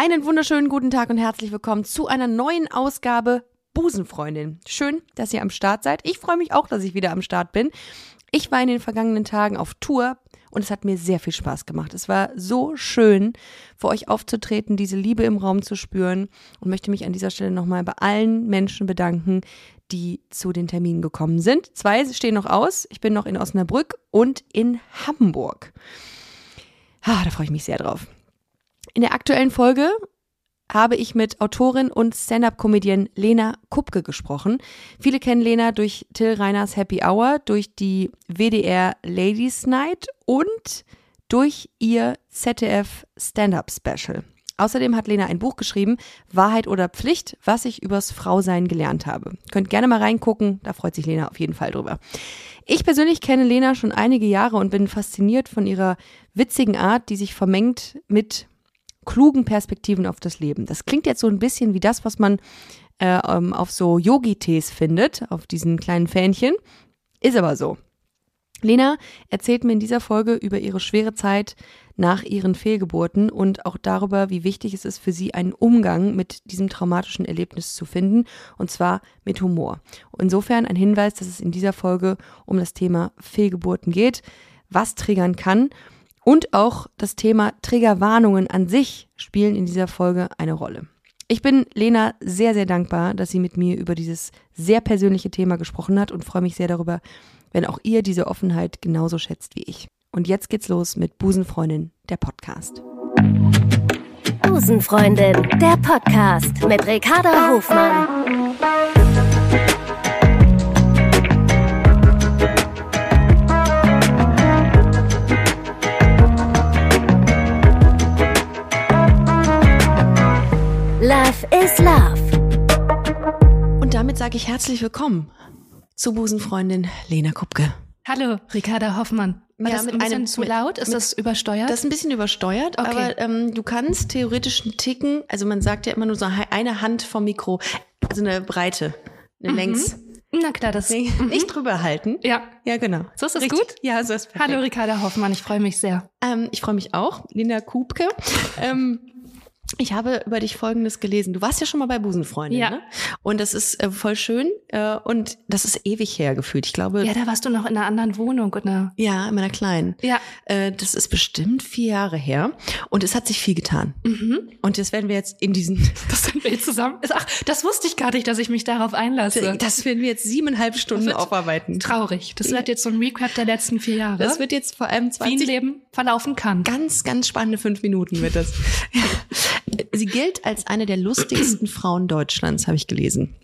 Einen wunderschönen guten Tag und herzlich willkommen zu einer neuen Ausgabe Busenfreundin. Schön, dass ihr am Start seid. Ich freue mich auch, dass ich wieder am Start bin. Ich war in den vergangenen Tagen auf Tour und es hat mir sehr viel Spaß gemacht. Es war so schön, vor euch aufzutreten, diese Liebe im Raum zu spüren und möchte mich an dieser Stelle nochmal bei allen Menschen bedanken, die zu den Terminen gekommen sind. Zwei stehen noch aus. Ich bin noch in Osnabrück und in Hamburg. Ah, da freue ich mich sehr drauf. In der aktuellen Folge habe ich mit Autorin und Stand-up-Comedian Lena Kupke gesprochen. Viele kennen Lena durch Till Reiners Happy Hour, durch die WDR Ladies Night und durch ihr ZDF Stand-up Special. Außerdem hat Lena ein Buch geschrieben, Wahrheit oder Pflicht, was ich übers Frausein gelernt habe. Könnt gerne mal reingucken, da freut sich Lena auf jeden Fall drüber. Ich persönlich kenne Lena schon einige Jahre und bin fasziniert von ihrer witzigen Art, die sich vermengt mit klugen Perspektiven auf das Leben. Das klingt jetzt so ein bisschen wie das, was man äh, ähm, auf so Yogi-Tees findet, auf diesen kleinen Fähnchen. Ist aber so. Lena erzählt mir in dieser Folge über ihre schwere Zeit nach ihren Fehlgeburten und auch darüber, wie wichtig es ist für sie, einen Umgang mit diesem traumatischen Erlebnis zu finden, und zwar mit Humor. Insofern ein Hinweis, dass es in dieser Folge um das Thema Fehlgeburten geht, was triggern kann und auch das Thema Triggerwarnungen an sich spielen in dieser Folge eine Rolle. Ich bin Lena sehr, sehr dankbar, dass sie mit mir über dieses sehr persönliche Thema gesprochen hat und freue mich sehr darüber, wenn auch ihr diese Offenheit genauso schätzt wie ich. Und jetzt geht's los mit Busenfreundin, der Podcast. Busenfreundin, der Podcast mit Ricarda Hofmann. Love is Love. Und damit sage ich herzlich willkommen zu Busenfreundin Lena Kupke. Hallo, Ricarda Hoffmann. War Ja, das mit ein bisschen einem- zu laut? Ist mit- das übersteuert? Das ist ein bisschen übersteuert, Okay. aber ähm, du kannst theoretisch einen Ticken, also man sagt ja immer nur so eine Hand vom Mikro, also eine Breite, eine Längs. Na klar, das. Nee, Nicht drüber halten. Ja. Ja, genau. So ist das Richtig. gut? Ja, so ist perfekt. Hallo, Ricarda Hoffmann. Ich freue mich sehr. Ähm, ich freue mich auch, Linda Kubke. ähm, ich habe über dich Folgendes gelesen. Du warst ja schon mal bei Busenfreundin, Ja. ne? Und das ist äh, voll schön äh, und das ist ewig her gefühlt. Ich glaube, Ja, ja, da warst du noch in einer anderen Wohnung. Oder? in meiner Kleinen. Ja. Äh, das ist bestimmt vier Jahre her und es hat sich viel getan. Mhm. Und das werden wir jetzt in diesen, Das sind wir jetzt zusammen. Ach, das wusste ich gar nicht, dass ich mich darauf einlasse. das werden wir jetzt siebeneinhalb Stunden aufarbeiten. Traurig. Das wird jetzt so ein Recap der letzten vier Jahre. Das wird jetzt vor allem wie ein 20 Leben verlaufen kann. ganz, ganz spannende fünf Minuten wird das. Sie gilt als eine der lustigsten Frauen Deutschlands, habe ich gelesen.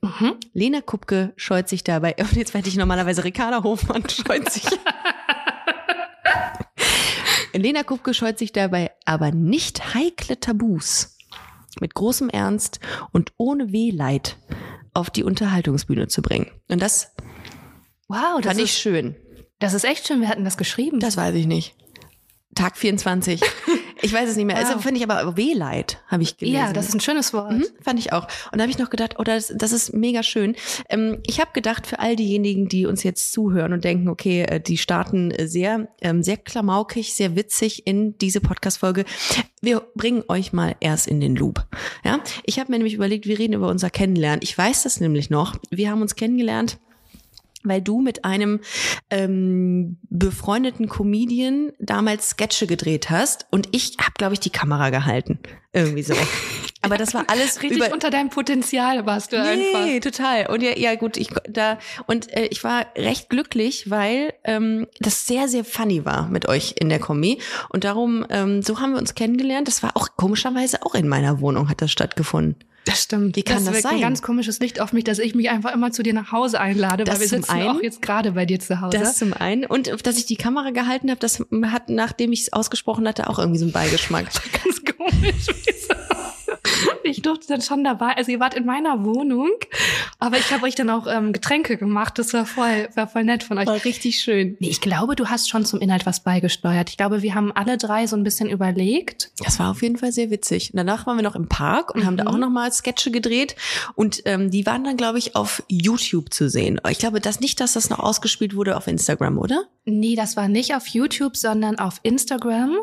Mhm. Lena Kupke scheut sich dabei, und jetzt werde ich normalerweise Ricarda Hofmann scheut sich. Lena Kupke scheut sich dabei aber nicht heikle Tabus mit großem Ernst und ohne Wehleid auf die Unterhaltungsbühne zu bringen. Und das Wow, das fand ich ist, schön. das ist echt schön. Wir hatten das geschrieben. Das weiß ich nicht. Tag 24. Ich weiß es nicht mehr. Also Wow. finde ich aber Wehleid, habe ich gelesen. ja, das ist ein schönes Wort. Mhm, fand ich auch. Und da habe ich noch gedacht, oh, das, das ist mega schön. Ähm, ich habe gedacht, für all diejenigen, die uns jetzt zuhören und denken, okay, äh, die starten äh, sehr, ähm, sehr klamaukig, sehr witzig in diese Podcast-Folge. Wir bringen euch mal erst in den Loop. Ja, ich habe mir nämlich überlegt, wir reden über unser Kennenlernen. Ich weiß das nämlich noch. Wir haben uns kennengelernt weil du mit einem ähm, befreundeten Comedian damals Sketche gedreht hast und ich habe, glaube ich, die Kamera gehalten. Irgendwie so. Aber das war alles Richtig über unter deinem Potenzial warst du einfach. Nee, total. Und ja, ja gut, ich da und äh, ich war recht glücklich, weil ähm, das sehr sehr funny war mit euch in der Kombi und darum ähm, so haben wir uns kennengelernt. Das war auch komischerweise auch in meiner Wohnung hat das stattgefunden. Das stimmt. Wie kann das wirkt sein? ein ganz komisches Licht auf mich, dass ich mich einfach immer zu dir nach Hause einlade, Das weil wir zum sitzen einen. auch jetzt gerade bei dir zu Hause. Das zum einen und dass ich die Kamera gehalten habe, das hat nachdem ich es ausgesprochen hatte auch irgendwie so einen Beigeschmack. ganz komisch. Wieso? Ich durfte dann schon dabei, also ihr wart in meiner Wohnung, aber ich habe euch dann auch ähm, Getränke gemacht. Das war voll, war voll nett von euch. War richtig schön. Nee, ich glaube, du hast schon zum Inhalt was beigesteuert. Ich glaube, wir haben alle drei so ein bisschen überlegt. Das war auf jeden Fall sehr witzig. Und danach waren wir noch im Park und haben da Mhm. auch noch mal Sketche gedreht. Und ähm, die waren dann, glaube ich, auf YouTube zu sehen. Ich glaube das nicht, dass das noch ausgespielt wurde auf Instagram, oder? Nee, das war nicht auf YouTube, sondern auf Instagram.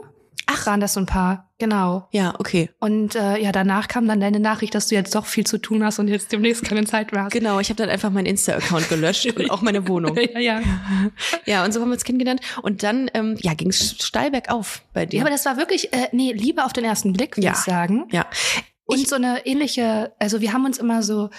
Ach. waren das so ein paar, genau. Ja, okay. Und äh, ja, danach kam dann deine Nachricht, dass du jetzt doch viel zu tun hast und jetzt demnächst keine Zeit mehr hast. Genau, ich habe dann einfach meinen Insta-Account gelöscht und auch meine Wohnung. ja, ja. Ja, und so haben wir uns kennengelernt. Und dann, ähm, ja, ging es steil bergauf bei dir. Ja, aber das war wirklich, äh, nee, Liebe auf den ersten Blick, würde Ja. ich sagen. ja. Und so eine ähnliche, also wir haben uns immer so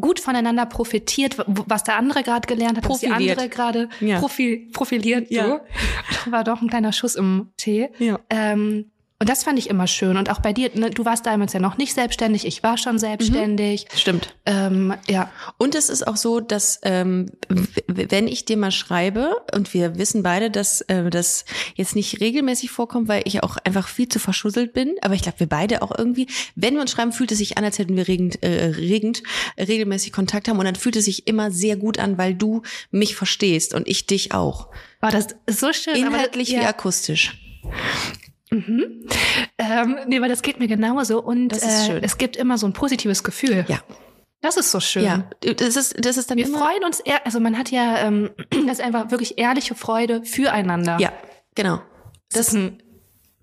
gut voneinander profitiert, was der andere gerade gelernt hat, was die Profiliert. andere gerade Ja. profil, profiliert. Ja. So. War doch ein kleiner Schuss im Tee. Ja. Ähm, und das fand ich immer schön. Und auch bei dir, ne, du warst damals ja noch nicht selbstständig, ich war schon selbstständig. Stimmt. Ähm, ja, Und es ist auch so, dass ähm, wenn ich dir mal schreibe, und wir wissen beide, dass äh, das jetzt nicht regelmäßig vorkommt, weil ich auch einfach viel zu verschusselt bin, aber ich glaube, wir beide auch irgendwie, wenn wir uns schreiben, fühlt es sich an, als hätten wir regend, äh, regend äh, regelmäßig Kontakt haben und dann fühlt es sich immer sehr gut an, weil du mich verstehst und ich dich auch. war das ist so schön. aber- Inhaltlich ja. wie akustisch. Ähm, nee, weil das geht mir genauso. Und Das ist äh, schön. es gibt immer so ein positives Gefühl. Ja. Das ist so schön. Ja, das ist, das ist dann Wir freuen uns, ehr also man hat ja, ähm, das ist einfach wirklich ehrliche Freude füreinander. Ja, genau. das ist ein,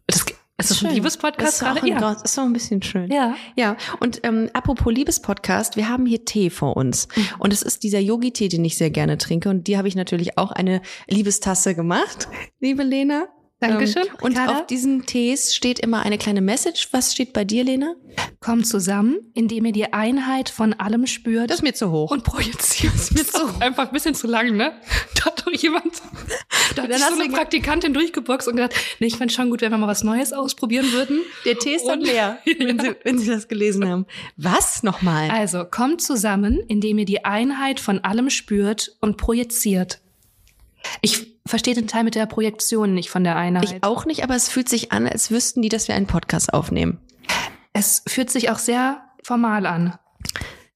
das, ist das ein Schön. Liebespodcast Das ist auch gerade? ein, Ja. Das ist auch ein bisschen schön. Ja. Ja, und ähm, apropos Liebespodcast, wir haben hier Tee vor uns. Mhm. Und es ist dieser Yogi-Tee, den ich sehr gerne trinke. Und die habe ich natürlich auch eine Liebestasse gemacht, liebe Lena. Dankeschön, Ähm, und Ricarda. auf diesen Tees steht immer eine kleine Message. Was steht bei dir, Lena? Kommt zusammen, indem ihr die Einheit von allem spürt. Das ist mir zu hoch. und projiziert. Das ist auch einfach ein bisschen zu lang, ne? Da hat doch jemand, da hat Dann sich hast so eine Praktikantin durchgeboxt und gesagt, nee, ich fände schon gut, wenn wir mal was Neues ausprobieren würden. Der Tee ist dann Und- leer, wenn, Sie, wenn Sie das gelesen haben. Was nochmal? Also, kommt zusammen, indem ihr die Einheit von allem spürt und projiziert. Ich verstehe den Teil mit der Projektion nicht von der Einheit. Ich auch nicht, aber es fühlt sich an, als wüssten die, dass wir einen Podcast aufnehmen. es fühlt sich auch sehr formal an.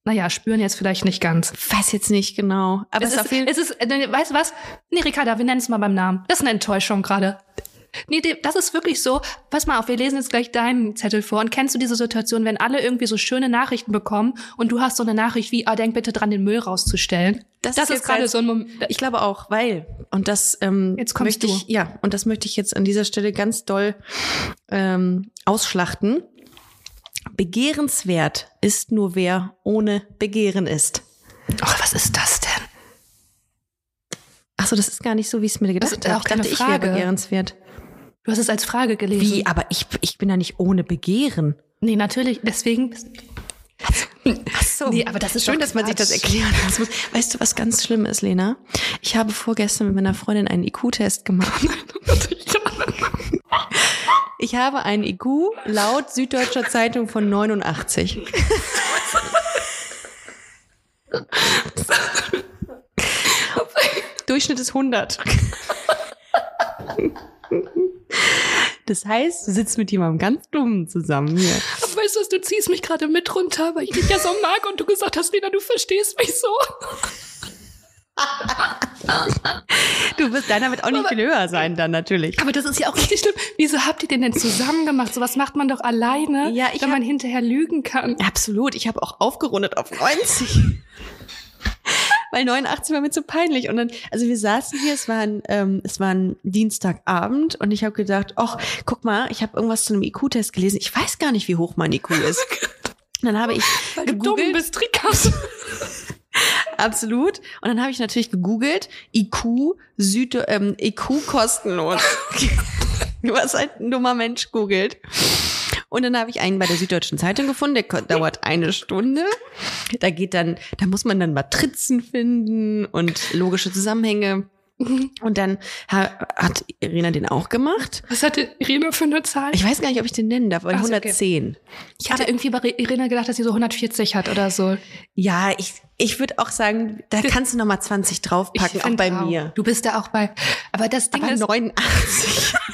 Naja, spüren jetzt vielleicht nicht ganz. Weiß jetzt nicht genau. Aber Es es ist, auf jeden es ist, äh, weißt du was? Nee, Ricarda, wir nennen es mal beim Namen. Das ist eine Enttäuschung gerade. Nee, das ist wirklich so. Pass mal auf, wir lesen jetzt gleich deinen Zettel vor. Und kennst du diese Situation, wenn alle irgendwie so schöne Nachrichten bekommen und du hast so eine Nachricht wie, ah, denk bitte dran, den Müll rauszustellen? Das Das, ist ist, gerade so ein Moment. Ich glaube auch, weil und das ähm, Jetzt kommst möchte ich du. ja und das möchte ich jetzt an dieser Stelle ganz doll ähm, ausschlachten. Begehrenswert ist nur wer ohne Begehren ist. Ach, was ist das denn? Ach so, das ist gar nicht so, wie ich es mir gedacht ist habe. auch Ich dachte, keine ich wäre Frage. begehrenswert. Du hast es als Frage gelesen. Wie? Aber ich, ich bin ja nicht ohne Begehren. Nee, natürlich. Deswegen. Ach so. Nee, aber das ist schön, dass man sich das. Das muss, weißt du, was ganz schlimm ist, Lena? Ich habe vorgestern mit meiner Freundin einen IQ-Test gemacht. Ich habe einen IQ laut Süddeutscher Zeitung von 89. Durchschnitt ist 100. Das heißt, du sitzt mit jemandem ganz Dummen zusammen hier. Aber weißt du, was, du ziehst mich gerade mit runter, weil ich dich ja so mag und du gesagt hast, Lena, du verstehst mich so. Du wirst deiner wird auch nicht viel höher sein dann natürlich. Aber das ist ja auch richtig schlimm. Wieso habt ihr den denn zusammen gemacht? Sowas macht man doch alleine, Ja, wenn man hab- hinterher lügen kann. Absolut. Ich habe auch aufgerundet auf 90. Weil 89 war mir zu peinlich. Und dann, also wir saßen hier, es war ein, ähm, es war ein Dienstagabend und ich habe gedacht, ach, guck mal, ich habe irgendwas zu einem IQ-Test gelesen. Ich weiß gar nicht, wie hoch mein IQ ist. Und dann habe ich Weil du dumm gegoogelt. bist, Trickhaus. Absolut. Und dann habe ich natürlich gegoogelt, IQ, Süd, ähm, IQ kostenlos. Was halt ein dummer Mensch googelt. Und dann habe ich einen bei der Süddeutschen Zeitung gefunden, der dauert eine Stunde. Da geht dann, da muss man dann Matrizen finden und logische Zusammenhänge. Und dann ha, hat Irina den auch gemacht. Was hatte Irina für eine Zahl? Ich weiß gar nicht, ob ich den nennen darf, aber Ach so, okay. 110. Ich hatte irgendwie bei Irina gedacht, dass sie so 140 hat oder so. Ja, ich, ich würde auch sagen, da kannst du noch mal 20 draufpacken, auch bei mir. Du bist da auch bei. Aber das Ding Aber ist, 89.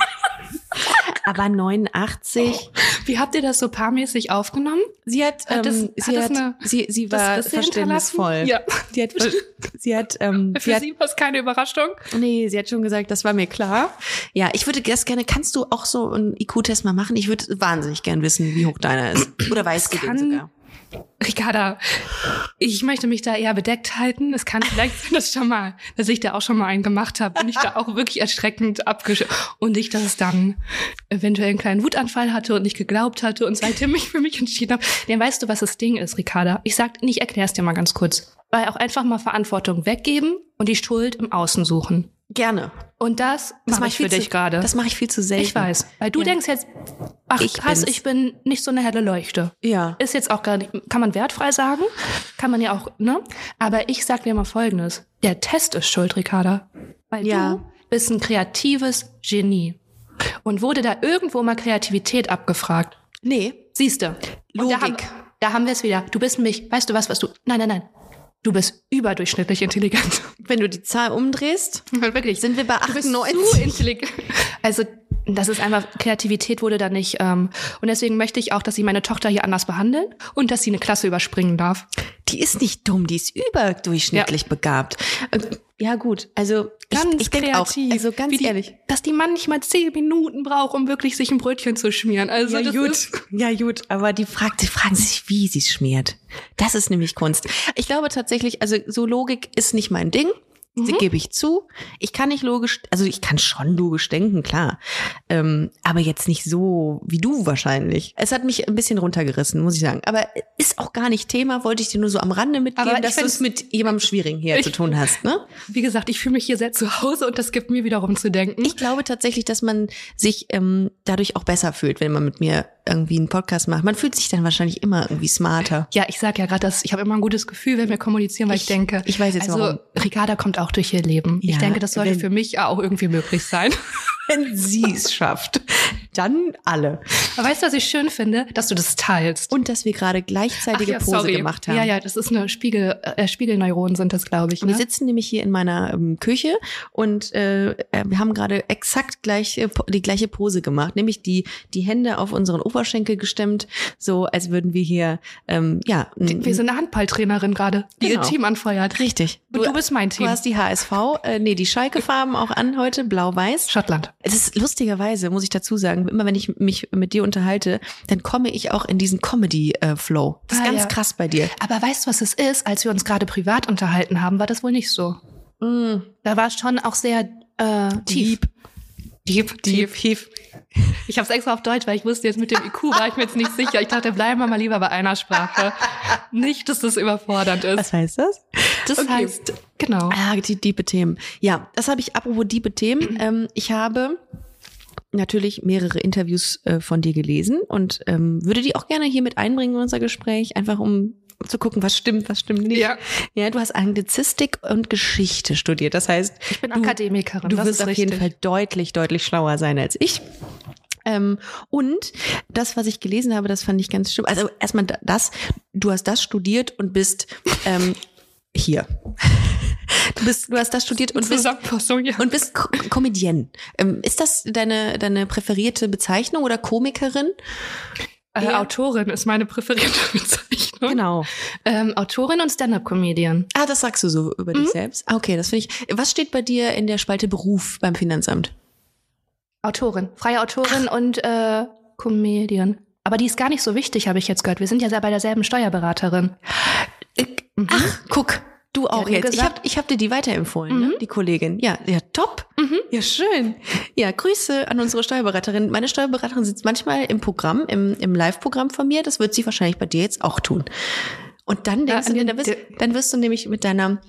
Aber 89. wie habt ihr das so paarmäßig aufgenommen? Sie hat, Hat das- ähm, hat sie, das hat eine- sie, sie das war Risse verständnisvoll. Ja. Sie hat, sie hat, ähm, Für sie hat, sie war es keine Überraschung. nee, sie hat schon gesagt, das war mir klar. Ja, ich würde das gerne, kannst du auch so einen IQ-Test mal machen? Ich würde wahnsinnig gern wissen, wie hoch deiner ist. Oder weißt du sogar? Ricarda, ich möchte mich da eher bedeckt halten. Es kann vielleicht sein, dass, schon mal, dass ich da auch schon mal einen gemacht habe und ich da auch wirklich erschreckend abgesch und ich das dann eventuell einen kleinen Wutanfall hatte und nicht geglaubt hatte und seitdem mich für mich entschieden habe. Denn weißt du, was das Ding ist, Ricarda? Ich sag, ich erklär's dir mal ganz kurz. Weil auch einfach mal Verantwortung weggeben und die Schuld im Außen suchen. Gerne. Und das, Das mache mach ich ich für dich gerade. Das mache ich viel zu selten. Ich weiß. Weil du Ja. denkst jetzt, ach Ich krass, bin's. ich bin nicht so eine helle Leuchte. Ja. Ist jetzt auch gar nicht, kann man wertfrei sagen, kann man ja auch, ne? Aber ich sag dir mal Folgendes. Der Test ist schuld, Ricarda. Weil Ja. du bist ein kreatives Genie. Und wurde da irgendwo mal Kreativität abgefragt? Nee. Siehste. Und Da haben, Logik. da haben wir es wieder. Du bist nämlich, weißt du was, was du, nein, nein, nein. Du bist überdurchschnittlich intelligent. Wenn du die Zahl umdrehst, Wirklich. sind wir bei Du bist 98. zu intelligent. Also, das ist einfach, Kreativität wurde da nicht. Ähm, und deswegen möchte ich auch, dass sie meine Tochter hier anders behandeln und dass sie eine Klasse überspringen darf. Die ist nicht dumm, die ist überdurchschnittlich begabt. Äh, Ja gut, also Ganz ich, ich denke auch, kreativ. also ganz die, ehrlich. Dass die manchmal zehn Minuten braucht, um wirklich sich ein Brötchen zu schmieren. Also, Ja gut, ja gut, aber die fragt, die fragen sich, wie sie es schmiert. Das ist nämlich Kunst. Ich glaube tatsächlich, also so Logik ist nicht mein Ding. Mhm. gebe ich zu. Ich kann nicht logisch, also ich kann schon logisch denken, klar. Ähm, aber jetzt nicht so wie du wahrscheinlich. Es hat mich ein bisschen runtergerissen, muss ich sagen. Aber ist auch gar nicht Thema, wollte ich dir nur so am Rande mitgeben, Aber dass du es mit jemandem Schwierigen hier Ich- zu tun hast, ne? wie gesagt, ich fühle mich hier sehr zu Hause und das gibt mir wiederum zu denken. Ich glaube tatsächlich, dass man sich ähm, dadurch auch besser fühlt, wenn man mit mir irgendwie einen Podcast macht. Man fühlt sich dann wahrscheinlich immer irgendwie smarter. ja, ich sag ja gerade, dass ich habe immer ein gutes Gefühl, wenn wir kommunizieren, weil ich, Ich- denke, ich weiß jetzt also warum. Ricarda kommt auch durch ihr Leben. ich Ja, denke, das sollte wenn- für mich auch irgendwie möglich sein. Wenn sie es schafft, dann alle. Aber weißt du, was ich schön finde? Dass du das teilst. Und dass wir gerade gleichzeitige ja, Pose sorry. gemacht haben. Ja, ja, das ist eine Spiegel, äh, Spiegelneuronen sind das, glaube ich. Wir Ne? sitzen nämlich hier in meiner ähm, Küche und äh, äh, wir haben gerade exakt gleich, äh, die gleiche Pose gemacht, nämlich die, die Hände auf unseren Oberschenkel gestemmt, so als würden wir hier, ähm, ja, Wir sind eine Handballtrainerin gerade, die Genau. ihr Team anfeuert. richtig. Und du bist mein Team. Du hast die HSV, äh, nee, die Schalke-Farben auch an heute, blau-weiß. Schottland. Es ist lustigerweise, muss ich dazu sagen, immer wenn ich mich mit dir unterhalte, dann komme ich auch in diesen Comedy-Flow. Das ist Ah, ganz ja. krass bei dir. Aber weißt du, was es ist? Als wir uns gerade privat unterhalten haben, war das wohl nicht so. Mm, Da war es schon auch sehr äh, tief. Deep, tief, tief. Ich habe es extra auf Deutsch, weil ich wusste jetzt mit dem IQ war ich mir jetzt nicht sicher. Ich dachte, bleiben wir mal lieber bei einer Sprache. Nicht, dass das überfordernd ist. Was heißt das? Das Okay. heißt, genau. Ah, die diebe Themen. Ja, das habe ich, apropos diebe Themen. Ähm, ich habe natürlich mehrere Interviews äh, von dir gelesen und ähm, würde die auch gerne hier mit einbringen in unser Gespräch, einfach um zu gucken, was stimmt, was stimmt nicht. Ja. ja du hast Anglizistik und Geschichte studiert. Das heißt, Ich bin du, Akademikerin. du das wirst auf richtig. jeden Fall deutlich, deutlich schlauer sein als ich. Ähm, und das, was ich gelesen habe, das fand ich ganz schlimm. Also erstmal da- das, du hast das studiert und bist ähm, hier. Du bist, du hast das studiert und bist ja. und bist Ko Comedienne. Ähm, ist das deine deine präferierte Bezeichnung oder Komikerin? äh, Autorin ist meine präferierte Bezeichnung. Genau. Ähm, Autorin und Stand-up-Comedian. Ah, das sagst du so über dich selbst. Ah, okay, das finde ich. Was steht bei dir in der Spalte Beruf beim Finanzamt? Autorin, freie Autorin und äh, Comedian. Aber die ist gar nicht so wichtig, habe ich jetzt gehört. Wir sind ja sehr bei derselben Steuerberaterin. Mhm. Ach, guck, du auch jetzt. Ich gesagt- habe ich hab dir die weiterempfohlen, ne? die Kollegin. Ja, ja, top. Ja, schön. Ja, Grüße an unsere Steuerberaterin. Meine Steuerberaterin sitzt manchmal im Programm, im, im Live-Programm von mir. Das wird sie wahrscheinlich bei dir jetzt auch tun. Und dann denkst Ja, du dann wirst, dann wirst du nämlich mit deiner,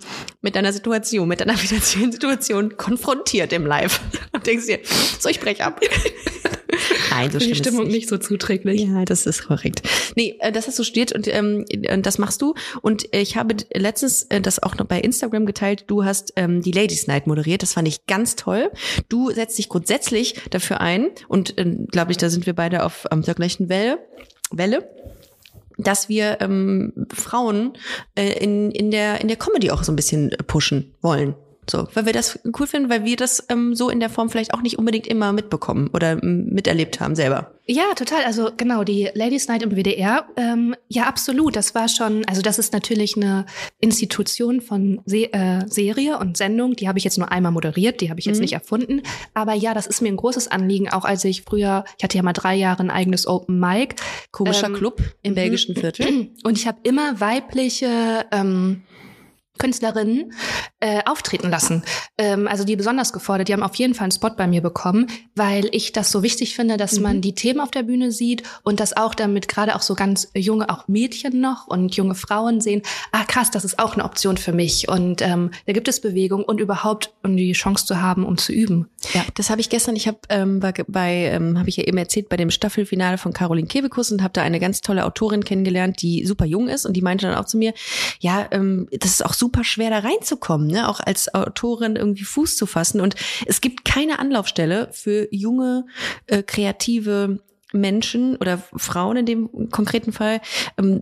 mit deiner Situation, mit deiner finanziellen Situation konfrontiert im Live. Und denkst dir, so, ich brech ab. Nein, so die Stimmung nicht. nicht so zuträglich. Ja, das ist korrekt. Nee, äh, das hast du studiert und ähm, äh, das machst du. Und ich habe letztens äh, das auch noch bei Instagram geteilt. Du hast ähm, die Ladies Night moderiert. Das fand ich ganz toll. Du setzt dich grundsätzlich dafür ein und äh, glaube ich, da sind wir beide auf ähm, der gleichen Welle. Welle dass wir ähm, Frauen äh, in, in, der, in der Comedy auch so ein bisschen pushen wollen. So, weil wir das cool finden, weil wir das ähm, so in der Form vielleicht auch nicht unbedingt immer mitbekommen oder miterlebt haben selber. Ja, total. Also genau, die Ladies Night im WDR, ähm, ja, absolut. Das war schon, also das ist natürlich eine Institution von Se äh, Serie und Sendung. Die habe ich jetzt nur einmal moderiert, die habe ich jetzt Mhm. nicht erfunden. Aber ja, das ist mir ein großes Anliegen, auch als ich früher, ich hatte ja mal drei Jahre ein eigenes Open Mic. Komischer Ähm, Club im belgischen Viertel. Und ich habe immer weibliche ähm, Künstlerinnen äh, auftreten lassen. Ähm, also die besonders gefordert, die haben auf jeden Fall einen Spot bei mir bekommen, weil ich das so wichtig finde, dass man die Themen auf der Bühne sieht und dass auch damit gerade auch so ganz junge, auch Mädchen noch und junge Frauen sehen, ah krass, das ist auch eine Option für mich. Und ähm, da gibt es Bewegung und überhaupt, um die Chance zu haben, um zu üben. Ja. Das habe ich gestern, ich habe ähm, bei, bei ähm, habe ich ja eben erzählt, bei dem Staffelfinale von Caroline Kebekus und habe da eine ganz tolle Autorin kennengelernt, die super jung ist und die meinte dann auch zu mir, ja, ähm, das ist auch super schwer da reinzukommen, ne? auch als Autorin irgendwie Fuß zu fassen und es gibt keine Anlaufstelle für junge, äh, kreative Menschen oder Frauen in dem konkreten Fall, ähm,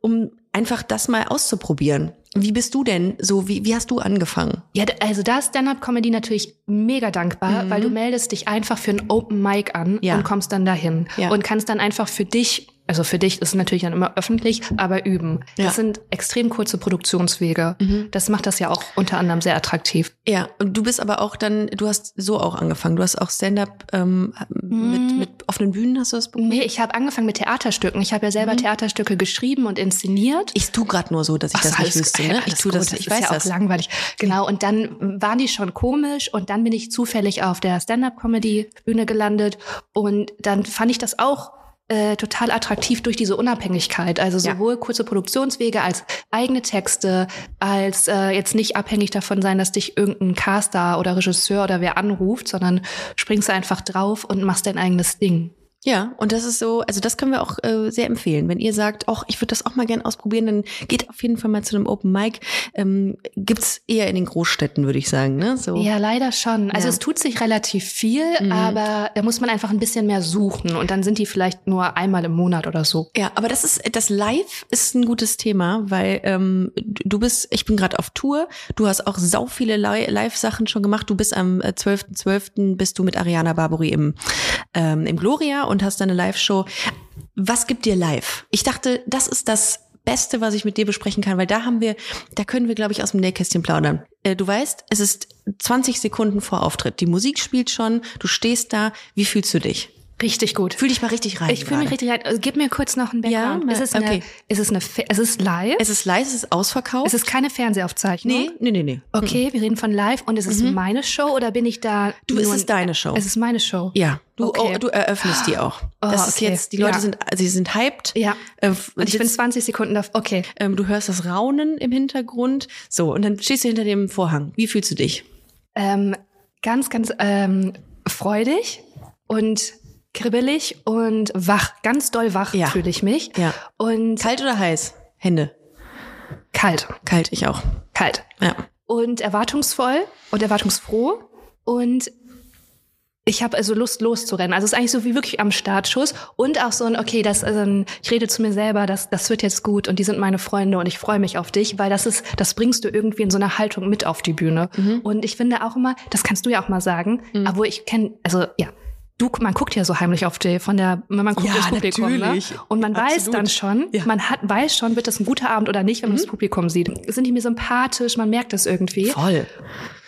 um einfach das mal auszuprobieren. Wie bist du denn so? Wie, wie hast du angefangen? Ja, also da ist Stand-Up-Comedy natürlich mega dankbar, weil du meldest dich einfach für ein Open Mic an Mhm. Ja. und kommst dann dahin Ja. und kannst dann einfach für dich, also für dich ist es natürlich dann immer öffentlich, aber üben. Ja. Mhm. Das sind extrem kurze Produktionswege. Das macht das ja auch unter anderem sehr attraktiv. Ja, und du bist aber auch dann, du hast so auch angefangen. Du hast auch Stand-up ähm, mit, mit offenen Bühnen, hast du das bekommen? Nee, ich habe angefangen mit Theaterstücken. Ich habe ja selber Theaterstücke geschrieben und inszeniert. Ich tu grad nur so, dass ich Ach, das alles- nicht wüsste. Ne? Ich tu das, gut, ich weiß ja das. auch langweilig. Genau, und dann waren die schon komisch und dann bin ich zufällig auf der Stand-up-Comedy-Bühne gelandet und dann fand ich das auch äh, total attraktiv durch diese Unabhängigkeit. Also Ja. sowohl kurze Produktionswege als eigene Texte, als äh, jetzt nicht abhängig davon sein, dass dich irgendein Caster oder Regisseur oder wer anruft, sondern springst einfach drauf und machst dein eigenes Ding. Ja, und das ist so, also das können wir auch äh, sehr empfehlen. Wenn ihr sagt, ach, ich würde das auch mal gern ausprobieren, dann geht auf jeden Fall mal zu einem Open Mic. Ähm, gibt's eher in den Großstädten, würde ich sagen. Ne? So. Ja, leider schon. Also Ja. es tut sich relativ viel, Mhm. aber da muss man einfach ein bisschen mehr suchen und dann sind die vielleicht nur einmal im Monat oder so. Ja, aber das ist das Live ist ein gutes Thema, weil ähm, du bist, ich bin gerade auf Tour. Du hast auch sau viele Li- Live-Sachen schon gemacht. Du bist am äh, 12.12. bist du mit Ariana Barbori im ähm, im Gloria und hast deine Live-Show. Was gibt dir live? Ich dachte, das ist das Beste, was ich mit dir besprechen kann, weil da haben wir, da können wir, glaube ich, aus dem Nähkästchen plaudern. Äh, du weißt, es ist 20 Sekunden vor Auftritt. Die Musik spielt schon, du stehst da. Wie fühlst du dich? Richtig gut. Fühl dich mal richtig rein. Ich fühle mich richtig rein. Also, gib mir kurz noch einen Background. Ja, es ist eine, okay. es ist eine, Fe- es ist live. Es ist live, es ist ausverkauft. Es ist keine Fernsehaufzeichnung. Nee, nee, nee, nee. Okay, wir reden von live und ist es meine Show oder bin ich da? Mhm. Du, es ein- ist deine Show. Es ist meine Show. ja, du, Okay. oh, du eröffnest die auch. Oh, das ist okay. jetzt, die Leute Ja. sind, sie sind hyped. Ja. Äh, Und ich bin sitzt- 20 Sekunden da. Okay. ähm, du hörst das Raunen im Hintergrund. So, und dann stehst du hinter dem Vorhang. Wie fühlst du dich? Ähm, ganz, ganz ähm, freudig und kribbelig und wach. Ganz doll wach Ja. fühle ich mich. Ja. Und Kalt oder heiß? Hände. kalt. Kalt, ich auch. Kalt. Ja. und erwartungsvoll und erwartungsfroh und ich habe also Lust loszurennen. Also es ist eigentlich so wie wirklich am Startschuss und auch so ein okay, das also ein, ich rede zu mir selber, das das wird jetzt gut und die sind meine Freunde und ich freue mich auf dich, weil das ist das bringst du irgendwie in so einer Haltung mit auf die Bühne. Und ich finde auch immer, das kannst du ja auch mal sagen, aber ich kenne also ja Du, man guckt ja so heimlich auf die, von der, man guckt Ja, das Publikum, natürlich. ne? Und man weiß Absolut. dann schon, Ja. man hat, weiß schon, wird das ein guter Abend oder nicht, wenn man das Publikum sieht. Sind die mir sympathisch, man merkt das irgendwie. Voll.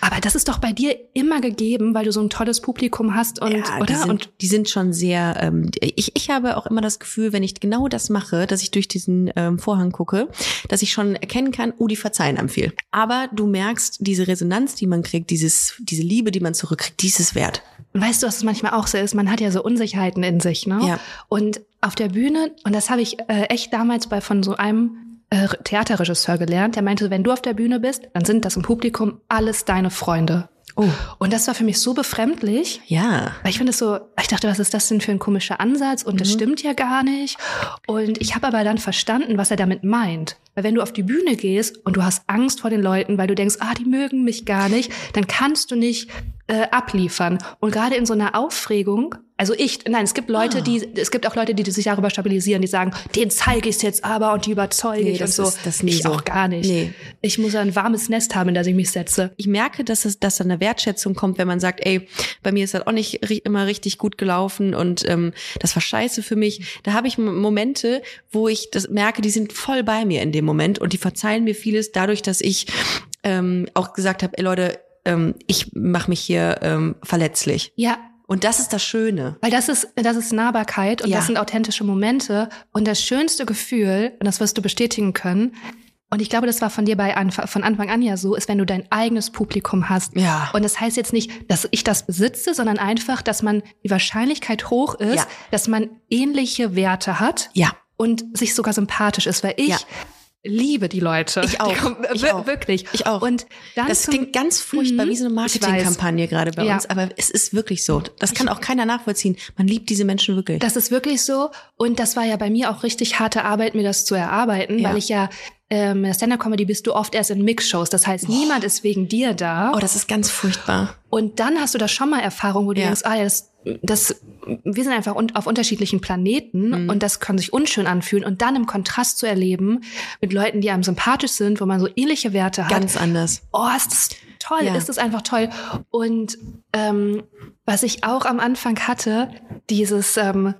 Aber das ist doch bei dir immer gegeben, weil du so ein tolles Publikum hast und, Ja, oder? Die sind, und die sind schon sehr, ähm, ich, ich habe auch immer das Gefühl, wenn ich genau das mache, dass ich durch diesen ähm, Vorhang gucke, dass ich schon erkennen kann, oh, die verzeihen einem viel. Aber du merkst, diese Resonanz, die man kriegt, dieses, diese Liebe, die man zurückkriegt, die ist es wert. Weißt du, was es manchmal auch so ist? Man hat ja so Unsicherheiten in sich, ne? Ja. Und auf der Bühne, und das habe ich äh, echt damals bei von so einem äh, Theaterregisseur gelernt, der meinte, wenn du auf der Bühne bist, dann sind das im Publikum alles deine Freunde. Oh. Und das war für mich so befremdlich, Ja. Weil ich finde es so, ich dachte, was ist das denn für ein komischer Ansatz? Und Mhm. das stimmt ja gar nicht. Und ich habe aber dann verstanden, was er damit meint. Weil wenn du auf die Bühne gehst und du hast Angst vor den Leuten, weil du denkst, ah, die mögen mich gar nicht, dann kannst du nicht äh, abliefern. Und gerade in so einer Aufregung Also ich, nein, es gibt Leute, Ah. die, es gibt auch Leute, die sich darüber stabilisieren, die sagen, den zeige ich jetzt aber und die überzeuge Nee, ich und so. ist- das ich so. auch gar nicht. Nee. Ich muss ein warmes Nest haben, in das ich mich setze. ich merke, dass es, dass da eine Wertschätzung kommt, wenn man sagt, ey, bei mir ist das auch nicht immer richtig gut gelaufen und ähm, das war scheiße für mich. Da habe ich Momente, wo ich das merke, die sind voll bei mir in dem Moment und die verzeihen mir vieles dadurch, dass ich ähm, auch gesagt habe, ey Leute, ähm, ich mache mich hier ähm, verletzlich. Ja, Und das ist das Schöne. Weil das ist, das ist Nahbarkeit und Ja. das sind authentische Momente. Und das schönste Gefühl, und das wirst du bestätigen können, und ich glaube, das war von dir bei Anf von Anfang an ja so, ist, wenn du dein eigenes Publikum hast. Ja. Und das heißt jetzt nicht, dass ich das besitze, sondern einfach, dass man die Wahrscheinlichkeit hoch ist, Ja. dass man ähnliche Werte hat Ja. und sich sogar sympathisch ist, weil ich Ja. Liebe die Leute. Ich auch. Kommen, Ich wir- auch. Wirklich. Ich auch. Und dann Das zum- klingt ganz furchtbar, Mhm. wie so eine. Marketingkampagne gerade bei Ja. uns, aber es ist wirklich so. Das kann auch keiner nachvollziehen. Man liebt diese Menschen wirklich. Das ist wirklich so. Und das war ja bei mir auch richtig harte Arbeit, mir das zu erarbeiten, Ja. weil ich ja ähm, in der Stand-Up-Comedy bist du oft erst in Mixshows. Das heißt, niemand ist wegen dir da. oh, das ist ganz furchtbar. Und dann hast du da schon mal Erfahrung, wo du Ja. denkst, ah das, das, wir sind einfach un auf unterschiedlichen Planeten Mhm. und das kann sich unschön anfühlen. Und dann im Kontrast zu erleben mit Leuten, die einem sympathisch sind, wo man so ähnliche Werte hat. Ganz anders. oh, ist das toll, Ja. ist das einfach toll. Und ähm, was ich auch am Anfang hatte, dieses, ähm,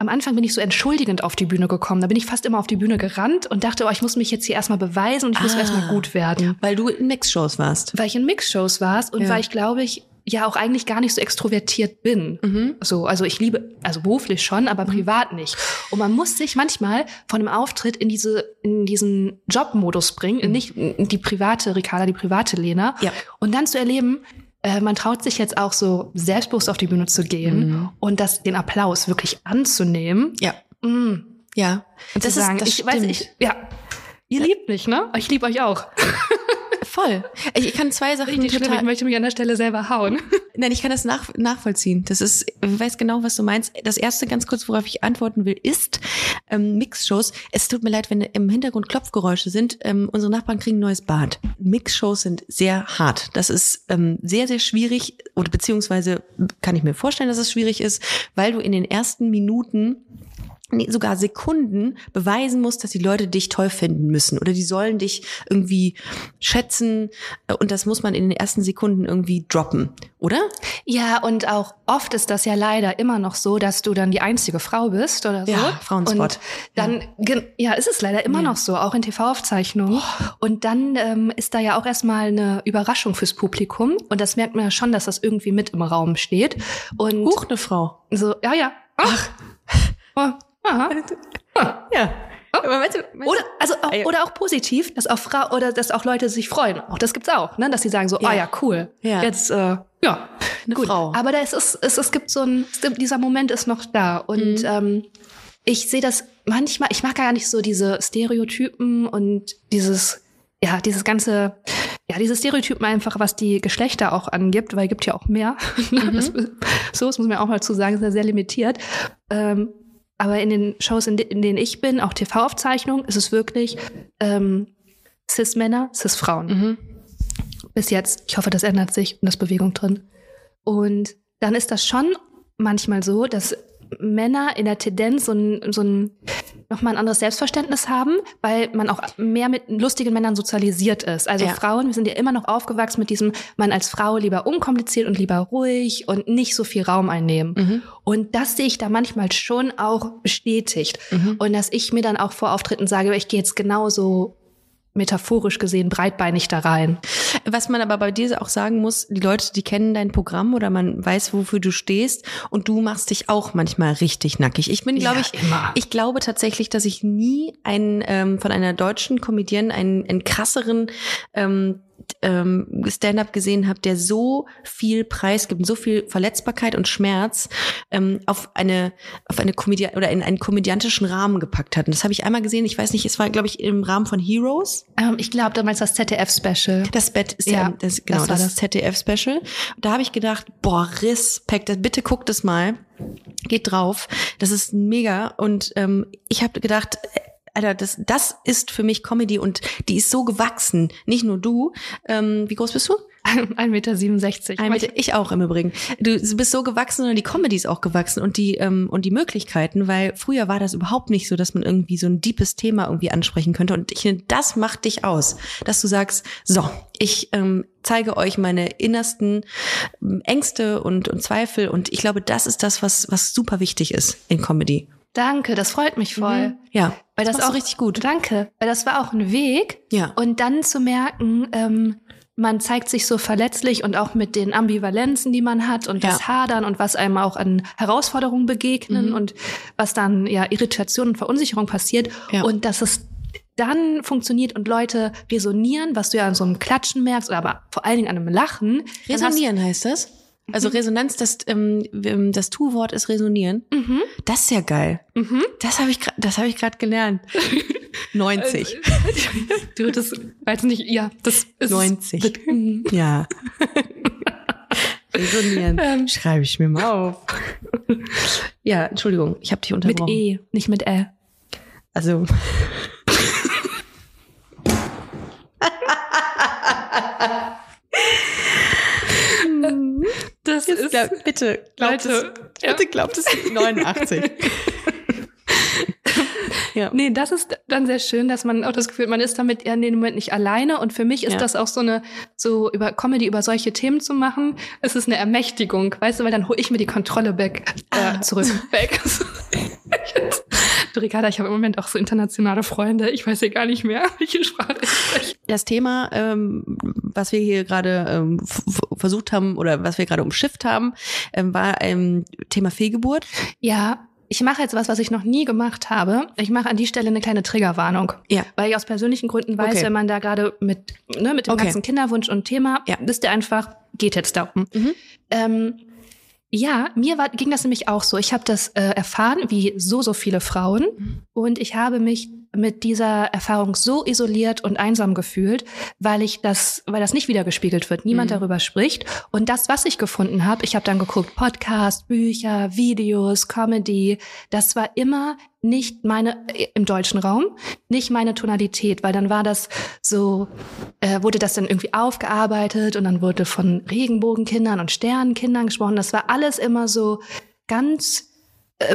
am Anfang bin ich so entschuldigend auf die Bühne gekommen. Da bin ich fast immer auf die Bühne gerannt und dachte, oh, ich muss mich jetzt hier erstmal beweisen und ich muss Ah. erstmal gut werden. Weil du in Mixshows warst. Weil ich in Mixshows warst und Ja. weil ich, glaube ich, ja auch eigentlich gar nicht so extrovertiert bin. Mhm. So, also ich liebe, also beruflich schon, aber privat nicht. Und man muss sich manchmal von einem Auftritt in diese, in diesen Jobmodus bringen, in nicht die private Ricarda, die private Lena. Ja. Und dann zu erleben, äh, man traut sich jetzt auch so selbstbewusst auf die Bühne zu gehen Mhm. und das, den Applaus wirklich anzunehmen. Ja. Mm. Ja. Und zu sagen, ich weiß, ich, ja, ihr liebt mich, ne? Ich liebe euch auch. voll. Ich, ich kann zwei Sachen Richtig schlimm, ich total. möchte mich an der Stelle selber hauen. Nein, ich kann das nach, nachvollziehen. Das ist, ich weiß genau, was du meinst. Das erste, ganz kurz, worauf ich antworten will, ist ähm, Mixshows. Es tut mir leid, wenn im Hintergrund Klopfgeräusche sind. Ähm, unsere Nachbarn kriegen ein neues Bad. Mixshows sind sehr hart. Das ist ähm, sehr, sehr schwierig oder beziehungsweise kann ich mir vorstellen, dass es schwierig ist, weil du in den ersten Minuten nee, sogar Sekunden beweisen musst, dass die Leute dich toll finden müssen oder die sollen dich irgendwie schätzen äh, und das muss man in den ersten Sekunden irgendwie droppen, oder? Ja, und auch oft ist das ja leider immer noch so, dass du dann die einzige Frau bist oder so. Ja, Frauenspot. Und dann, ja, ja ist es leider immer Ja. noch so, auch in TV-Aufzeichnungen. Und dann ähm, ist da ja auch erstmal eine Überraschung fürs Publikum. Und das merkt man ja schon, dass das irgendwie mit im Raum steht. Und Huch, eine Frau. so, ja, ja. Ach. Oh, aha. Ja. Aber meinst du, meinst Oder, also auch, Ah, ja. oder auch positiv, dass auch Frau oder dass auch Leute sich freuen. Auch das gibt's auch, ne? Dass sie sagen so, Ja. ah ja, cool. Ja. Jetzt, äh, ja, Eine gut. Frau. Aber da ist es, es, es gibt so ein, gibt, dieser Moment ist noch da. Und Mhm. ähm, ich sehe das manchmal, ich mag gar nicht so diese Stereotypen und dieses, ja, dieses ganze, ja, diese Stereotypen einfach, was die Geschlechter auch angibt, weil gibt ja auch mehr. Mhm. das, so, das muss man auch mal zu sagen, ist ja sehr limitiert. Ähm, aber in den Shows, in, de in denen ich bin, auch TV-Aufzeichnungen, ist es wirklich ähm, Cis-Männer, Cis-Frauen. Mhm. Bis jetzt. Ich hoffe, das ändert sich und da ist Bewegung drin. Und dann ist das schon manchmal so, dass Männer in der Tendenz so ein, so ein nochmal ein anderes Selbstverständnis haben, weil man auch mehr mit lustigen Männern sozialisiert ist. Also Ja. Frauen, wir sind ja immer noch aufgewachsen mit diesem, man als Frau lieber unkompliziert und lieber ruhig und nicht so viel Raum einnehmen. Mhm. Und das sehe ich da manchmal schon auch bestätigt. Mhm. Und dass ich mir dann auch vor Auftritten sage, ich gehe jetzt genauso metaphorisch gesehen breitbeinig da rein. Was man aber bei dir auch sagen muss, die Leute, die kennen dein Programm oder man weiß, wofür du stehst und du machst dich auch manchmal richtig nackig. Ich bin, glaube Ja, ich, immer. ich glaube tatsächlich, dass ich nie einen ähm, von einer deutschen Comedienne einen, einen krasseren ähm, ähm, Stand-up gesehen habe, der so viel preisgibt, und so viel Verletzbarkeit und Schmerz ähm, auf eine auf eine Komödie oder in einen komödiantischen Rahmen gepackt hat. Und das habe ich einmal gesehen. Ich weiß nicht, es war glaube ich im Rahmen von Heroes. Ähm, ich glaube damals das ZDF-Special. Das Bett ist ja, das, genau, das das, das. ZDF-Special. Da habe ich gedacht, boah, Respekt, bitte guckt es mal. Geht drauf. Das ist mega. Und ähm, ich habe gedacht, Alter, das, das ist für mich Comedy und die ist so gewachsen. Nicht nur du. Ähm, wie groß bist du? 1,67 Meter. Ein Meter, ich auch im Übrigen. Du bist so gewachsen und die Comedy ist auch gewachsen und die ähm, und die Möglichkeiten, weil früher war das überhaupt nicht so, dass man irgendwie so ein deepes Thema irgendwie ansprechen könnte. Und ich finde, das macht dich aus, dass du sagst, so, ich ähm, zeige euch meine innersten ähm, Ängste und, und Zweifel. Und ich glaube, das ist das, was was super wichtig ist in Comedy. Danke, das freut mich voll. Mhm. Ja, Weil das, machst auch richtig gut. Danke, weil das war auch ein Weg. Ja. Und dann zu merken, ähm, man zeigt sich so verletzlich und auch mit den Ambivalenzen, die man hat und das Ja. Hadern und was einem auch an Herausforderungen begegnen Mhm. und was dann ja Irritation und Verunsicherung passiert. Ja. Und dass es dann funktioniert und Leute resonieren, was du ja an so einem Klatschen merkst, oder aber vor allen Dingen an einem Lachen. dann hast- Resonieren heißt das? Also Resonanz, das, ähm, ähm, das Tu-Wort ist resonieren. Mhm. Das ist ja geil. Mhm. Das habe ich, das habe ich gerade gelernt. 90. Du, das weiß nicht, ja, das ist 90. Mhm. Ja. Resonieren. Ähm. Schreibe ich mir mal auf. ja, Entschuldigung, ich habe dich Mit unterbrochen. E, nicht mit Ä. Also. Glaub, bitte, glaubt Leute, es, ja. bitte glaubt es 89. ja. Nee, das ist dann sehr schön, dass man auch das Gefühl, hat, man ist damit in dem Moment nicht alleine. Und für mich ist Ja. das auch so eine, so über Comedy über solche Themen zu machen, es ist eine Ermächtigung, weißt du, weil dann hole ich mir die Kontrolle weg, äh, Ah. zurück, weg. du, Ricarda, ich habe im Moment auch so internationale Freunde. Ich weiß ja gar nicht mehr, welche Sprache ich spreche. Das Thema, ähm, was wir hier gerade ähm, versucht haben oder was wir gerade umschifft haben, ähm, war ähm, Thema Fehlgeburt. Ja, ich mache jetzt was, was ich noch nie gemacht habe. Ich mache an die Stelle eine kleine Triggerwarnung. Ja. Weil ich aus persönlichen Gründen weiß, Okay. wenn man da gerade mit, ne, mit dem Okay. ganzen Kinderwunsch und Thema, Ja. wisst ihr einfach, geht jetzt darum. Mhm. Ähm, ja, mir war, ging das nämlich auch so. Ich habe das äh, erfahren, wie so, so viele Frauen. Und ich habe mich mit dieser Erfahrung so isoliert und einsam gefühlt, weil ich das, weil das nicht wiedergespiegelt wird. Niemand Mhm. darüber spricht. Und das, was ich gefunden habe, ich habe dann geguckt, Podcast, Bücher, Videos, Comedy, das war immer nicht meine, äh, im deutschen Raum, nicht meine Tonalität, weil dann war das so, äh, wurde das dann irgendwie aufgearbeitet und dann wurde von Regenbogenkindern und Sternenkindern gesprochen. Das war alles immer so ganz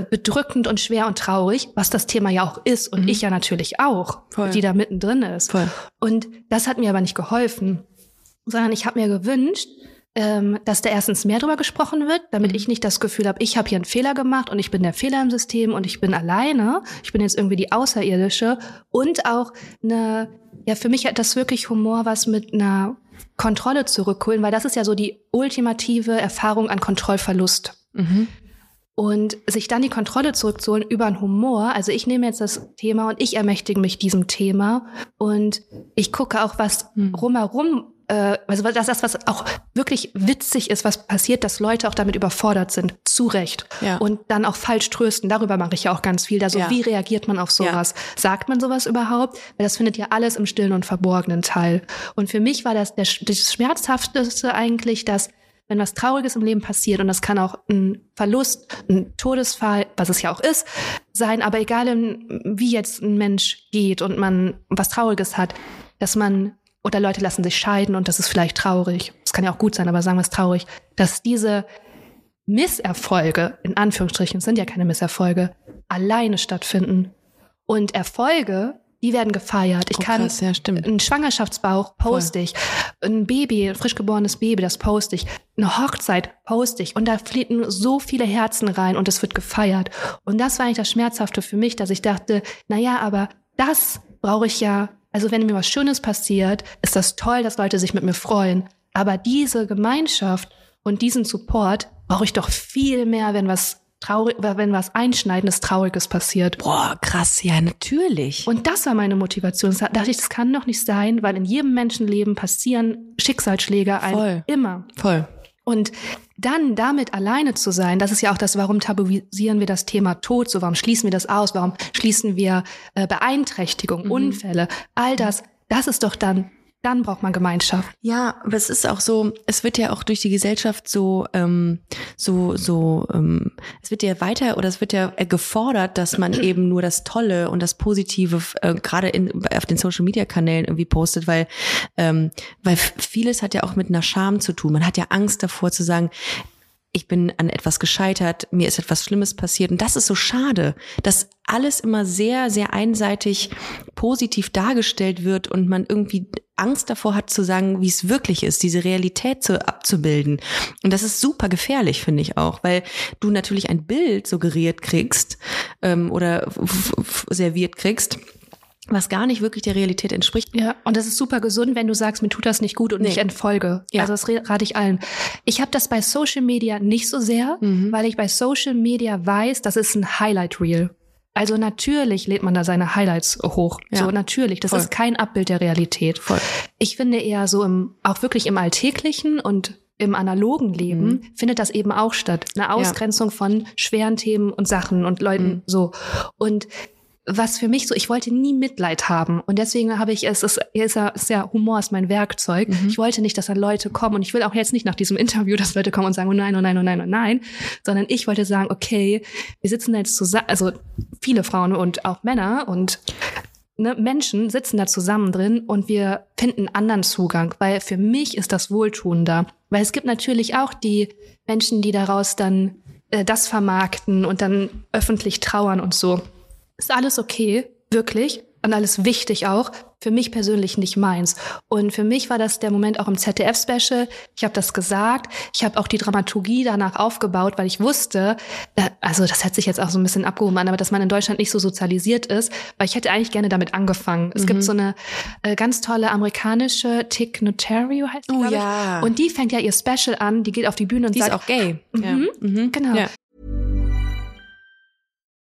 bedrückend und schwer und traurig, was das Thema ja auch ist und Mhm. ich ja natürlich auch, Voll. die da mittendrin ist. Voll. Und das hat mir aber nicht geholfen, sondern ich habe mir gewünscht, ähm, dass da erstens mehr drüber gesprochen wird, damit Mhm. ich nicht das Gefühl habe, ich habe hier einen Fehler gemacht und ich bin der Fehler im System und ich bin alleine, ich bin jetzt irgendwie die Außerirdische und auch eine, ja, für mich hat das wirklich Humor was mit einer Kontrolle zurückholen, weil das ist ja so die ultimative Erfahrung an Kontrollverlust. Mhm. Und sich dann die Kontrolle zurückzuholen über einen Humor. Also ich nehme jetzt das Thema und ich ermächtige mich diesem Thema. Und ich gucke auch, was Hm. rumherum, äh, also das, das, was auch wirklich witzig ist, was passiert, dass Leute auch damit überfordert sind. Zu Recht. Ja. Und dann auch falsch trösten. Darüber mache ich ja auch ganz viel. Also Ja. wie reagiert man auf sowas? Sagt man sowas überhaupt? Weil das findet ja alles im stillen und verborgenen Teil. Und für mich war das der, das Schmerzhafteste eigentlich, dass wenn was Trauriges im Leben passiert, und das kann auch ein Verlust, ein Todesfall, was es ja auch ist, sein, aber egal wie jetzt ein Mensch geht und man was Trauriges hat, dass man, oder Leute lassen sich scheiden und das ist vielleicht traurig, das kann ja auch gut sein, aber sagen wir es traurig, dass diese Misserfolge, in Anführungsstrichen, sind ja keine Misserfolge, alleine stattfinden. Und Erfolge, die werden gefeiert. Ich Oh, kann krass, ja, einen Schwangerschaftsbauch poste ich, ein Baby, ein frisch geborenes Baby, das poste ich, eine Hochzeit poste ich und da fließen so viele Herzen rein und es wird gefeiert. Und das war eigentlich das Schmerzhafte für mich, dass ich dachte, na ja, aber das brauche ich ja, also wenn mir was Schönes passiert, ist das toll, dass Leute sich mit mir freuen. Aber diese Gemeinschaft und diesen Support brauche ich doch viel mehr, wenn was traurig, wenn was Einschneidendes, Trauriges passiert. Boah, krass, ja, natürlich. Und das war meine Motivation. Da dachte ich, das kann doch nicht sein, weil in jedem Menschenleben passieren Schicksalsschläge Voll. immer. Voll. Und dann damit alleine zu sein, das ist ja auch das, warum tabuisieren wir das Thema Tod so, warum schließen wir das aus, warum schließen wir äh, Beeinträchtigung, Unfälle, all das, das ist doch dann dann braucht man Gemeinschaft. Ja, aber es ist auch so, es wird ja auch durch die Gesellschaft so, ähm, so, so, ähm, es wird ja weiter oder es wird ja gefordert, dass man eben nur das Tolle und das Positive äh, gerade in, auf den Social Media Kanälen irgendwie postet, weil, ähm, weil vieles hat ja auch mit einer Scham zu tun. Man hat ja Angst davor zu sagen, ich bin an etwas gescheitert, mir ist etwas Schlimmes passiert. Und das ist so schade, dass alles immer sehr, sehr einseitig positiv dargestellt wird und man irgendwie Angst davor hat zu sagen, wie es wirklich ist, diese Realität zu, abzubilden. Und das ist super gefährlich, finde ich auch, weil du natürlich ein Bild suggeriert kriegst ähm, oder serviert kriegst was gar nicht wirklich der Realität entspricht. Ja, und das ist super gesund, wenn du sagst, mir tut das nicht gut und nee. ich entfolge. Ja. Also das rate ich allen. Ich habe das bei Social Media nicht so sehr, mhm. weil ich bei Social Media weiß, das ist ein Highlight Reel. Also natürlich lädt man da seine Highlights hoch. Ja. So natürlich, das Voll. ist kein Abbild der Realität. Voll. Ich finde eher so im auch wirklich im alltäglichen und im analogen Leben mhm. findet das eben auch statt. Eine Ausgrenzung ja. von schweren Themen und Sachen und Leuten mhm. so. Und was für mich so, ich wollte nie Mitleid haben. Und deswegen habe ich es, es ist ja, ist ja Humor ist mein Werkzeug. Mhm. Ich wollte nicht, dass da Leute kommen. Und ich will auch jetzt nicht nach diesem Interview, dass Leute kommen und sagen, oh nein, oh nein, oh nein, oh nein. Sondern ich wollte sagen, okay, wir sitzen da jetzt zusammen, also viele Frauen und auch Männer und ne, Menschen sitzen da zusammen drin und wir finden anderen Zugang, weil für mich ist das wohltuender. Weil es gibt natürlich auch die Menschen, die daraus dann äh, das vermarkten und dann öffentlich trauern und so. Ist alles okay, wirklich, und alles wichtig auch. Für mich persönlich nicht meins. Und für mich war das der Moment auch im ZDF-Special. Ich habe das gesagt. Ich habe auch die Dramaturgie danach aufgebaut, weil ich wusste, äh, also das hört sich jetzt auch so ein bisschen abgehoben an, aber dass man in Deutschland nicht so sozialisiert ist, weil ich hätte eigentlich gerne damit angefangen. Es mhm. gibt so eine äh, ganz tolle amerikanische Tick Notario heißt die, oh, ja. Ich. Und die fängt ja ihr Special an, die geht auf die Bühne und die sagt, ist auch gay. Mhm, ja. mhm, genau. Ja.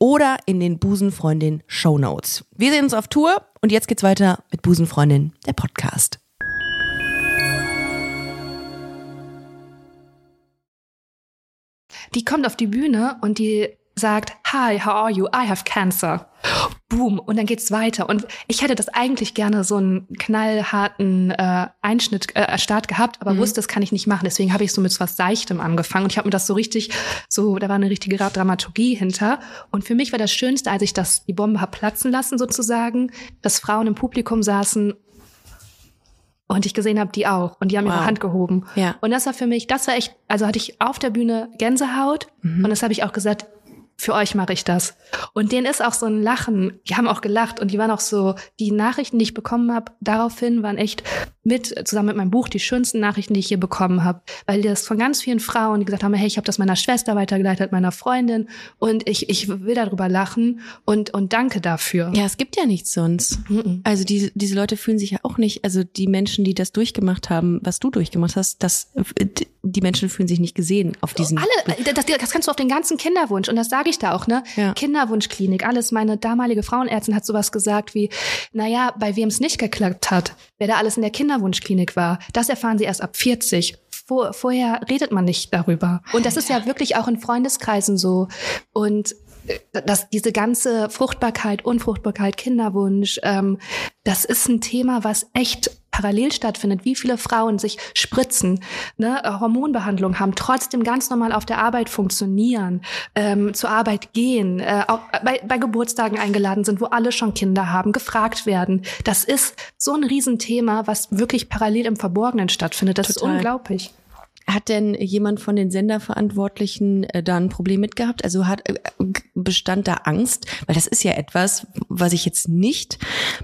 oder in den Busenfreundin Show Notes. Wir sehen uns auf Tour und jetzt geht's weiter mit Busenfreundin, der Podcast. Die kommt auf die Bühne und die sagt, Hi, how are you? I have cancer. Boom. Und dann geht's weiter. Und ich hätte das eigentlich gerne so einen knallharten äh, Einschnitt, äh, Start gehabt, aber mhm. wusste, das kann ich nicht machen. Deswegen habe ich so mit was Seichtem angefangen. Und ich habe mir das so richtig, so, da war eine richtige Dramaturgie hinter. Und für mich war das Schönste, als ich das, die Bombe hab platzen lassen sozusagen, dass Frauen im Publikum saßen und ich gesehen habe, die auch. Und die haben wow. ihre Hand gehoben. Ja. Und das war für mich, das war echt, also hatte ich auf der Bühne Gänsehaut. Mhm. Und das habe ich auch gesagt, für euch mache ich das. Und denen ist auch so ein Lachen. Die haben auch gelacht und die waren auch so, die Nachrichten, die ich bekommen habe, daraufhin waren echt mit, zusammen mit meinem Buch, die schönsten Nachrichten, die ich hier bekommen habe. Weil das von ganz vielen Frauen, die gesagt haben, hey, ich habe das meiner Schwester weitergeleitet, meiner Freundin und ich, ich will darüber lachen und, und danke dafür. Ja, es gibt ja nichts sonst. Mhm. Also die, diese Leute fühlen sich ja auch nicht, also die Menschen, die das durchgemacht haben, was du durchgemacht hast, das, die Menschen fühlen sich nicht gesehen auf diesen. Alle, das, das kannst du auf den ganzen Kinderwunsch und das sage ich da auch, ne? Ja. Kinderwunschklinik, alles. Meine damalige Frauenärztin hat sowas gesagt wie, naja, bei wem es nicht geklappt hat, wer da alles in der Kinderwunschklinik war, das erfahren sie erst ab 40. Vor, vorher redet man nicht darüber. Und das ist ja wirklich auch in Freundeskreisen so. Und äh, dass diese ganze Fruchtbarkeit, Unfruchtbarkeit, Kinderwunsch, ähm, das ist ein Thema, was echt parallel stattfindet, wie viele Frauen sich spritzen, ne, Hormonbehandlung haben, trotzdem ganz normal auf der Arbeit funktionieren, ähm, zur Arbeit gehen, äh, auch bei, bei Geburtstagen eingeladen sind, wo alle schon Kinder haben, gefragt werden. Das ist so ein Riesenthema, was wirklich parallel im Verborgenen stattfindet. Das Total. ist unglaublich. Hat denn jemand von den Senderverantwortlichen äh, da ein Problem mit gehabt? Also hat äh, bestand da Angst? Weil das ist ja etwas, was ich jetzt nicht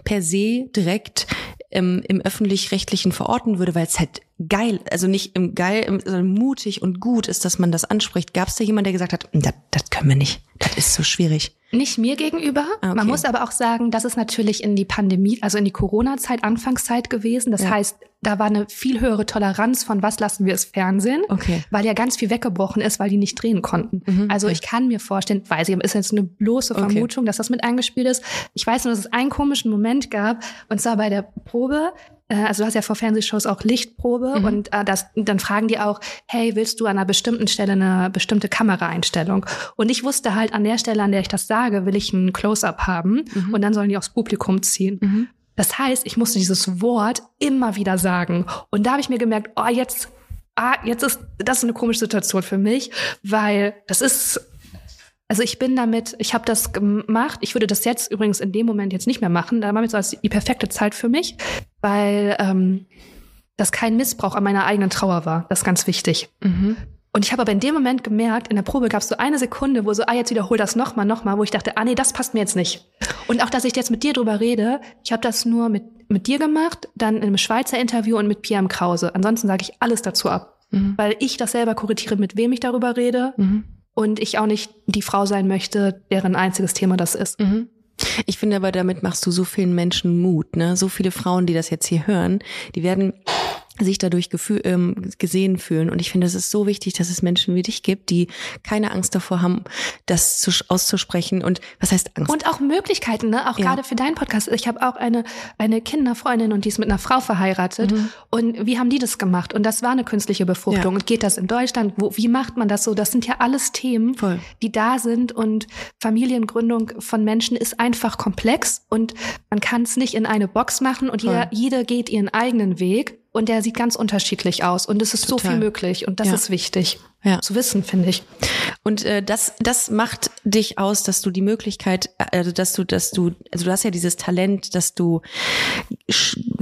per se direkt ähm, im öffentlich-rechtlichen verorten würde, weil es halt geil, also nicht im geil, im, sondern mutig und gut ist, dass man das anspricht. Gab es da jemand, der gesagt hat, das, das können wir nicht, das ist so schwierig? Nicht mir gegenüber. Ah, okay. Man muss aber auch sagen, das ist natürlich in die Pandemie, also in die Corona-Zeit, Anfangszeit gewesen. Das Ja. heißt, da war eine viel höhere Toleranz von was lassen wir es Fernsehen, Okay. weil ja ganz viel weggebrochen ist, weil die nicht drehen konnten. Mhm, Also okay. ich kann mir vorstellen, weiß ich, ist jetzt eine bloße Okay. Vermutung, dass das mit eingespielt ist. Ich weiß nur, dass es einen komischen Moment gab, und zwar bei der Probe. äh, Also du hast ja vor Fernsehshows auch Lichtprobe Mhm. und äh, das, dann fragen die auch, hey, willst du an einer bestimmten Stelle eine bestimmte Kameraeinstellung? Und ich wusste halt an der Stelle, an der ich das sage, will ich ein Close-up haben Mhm. und dann sollen die aufs Publikum ziehen. Das heißt, ich musste dieses Wort immer wieder sagen. Und da habe ich mir gemerkt, oh, jetzt, ah, jetzt ist das ist eine komische Situation für mich, weil das ist also ich bin damit, ich habe das gemacht. Ich würde das jetzt übrigens in dem Moment jetzt nicht mehr machen. Da war jetzt so als die perfekte Zeit für mich, weil ähm, das kein Missbrauch an meiner eigenen Trauer war. Das ist ganz wichtig. Mhm. Und ich habe aber in dem Moment gemerkt, in der Probe gab es so eine Sekunde, wo so, ah, jetzt wiederhol das nochmal, nochmal, wo ich dachte, ah, nee, das passt mir jetzt nicht. Und auch, dass ich jetzt mit dir drüber rede, ich habe das nur mit, mit dir gemacht, dann in einem Schweizer Interview und mit Pierre. Krause. Ansonsten sage ich alles dazu ab. Mhm. Weil ich das selber korrigiere, mit wem ich darüber rede Mhm. und ich auch nicht die Frau sein möchte, deren einziges Thema das ist. Mhm. Ich finde aber, damit machst du so vielen Menschen Mut, ne? So viele Frauen, die das jetzt hier hören, die werden sich dadurch ähm, gesehen fühlen. Und ich finde, es ist so wichtig, dass es Menschen wie dich gibt, die keine Angst davor haben, das zu, auszusprechen. Und was heißt Angst? Und auch Möglichkeiten, ne? Auch Ja. gerade für deinen Podcast. Ich habe auch eine, eine Kinderfreundin und die ist mit einer Frau verheiratet. Und wie haben die das gemacht? Und das war eine künstliche Befruchtung. Ja. Und geht das in Deutschland? Wo, wie macht man das so? Das sind ja alles Themen, Voll. die da sind. Und Familiengründung von Menschen ist einfach komplex und man kann es nicht in eine Box machen und jeder, jeder geht ihren eigenen Weg. Und der sieht ganz unterschiedlich aus. Und es ist so Total. viel möglich. Und das Ja. ist wichtig Ja. zu wissen, finde ich. Und äh, das, das macht dich aus, dass du die Möglichkeit, also dass du, dass du, also du hast ja dieses Talent, dass du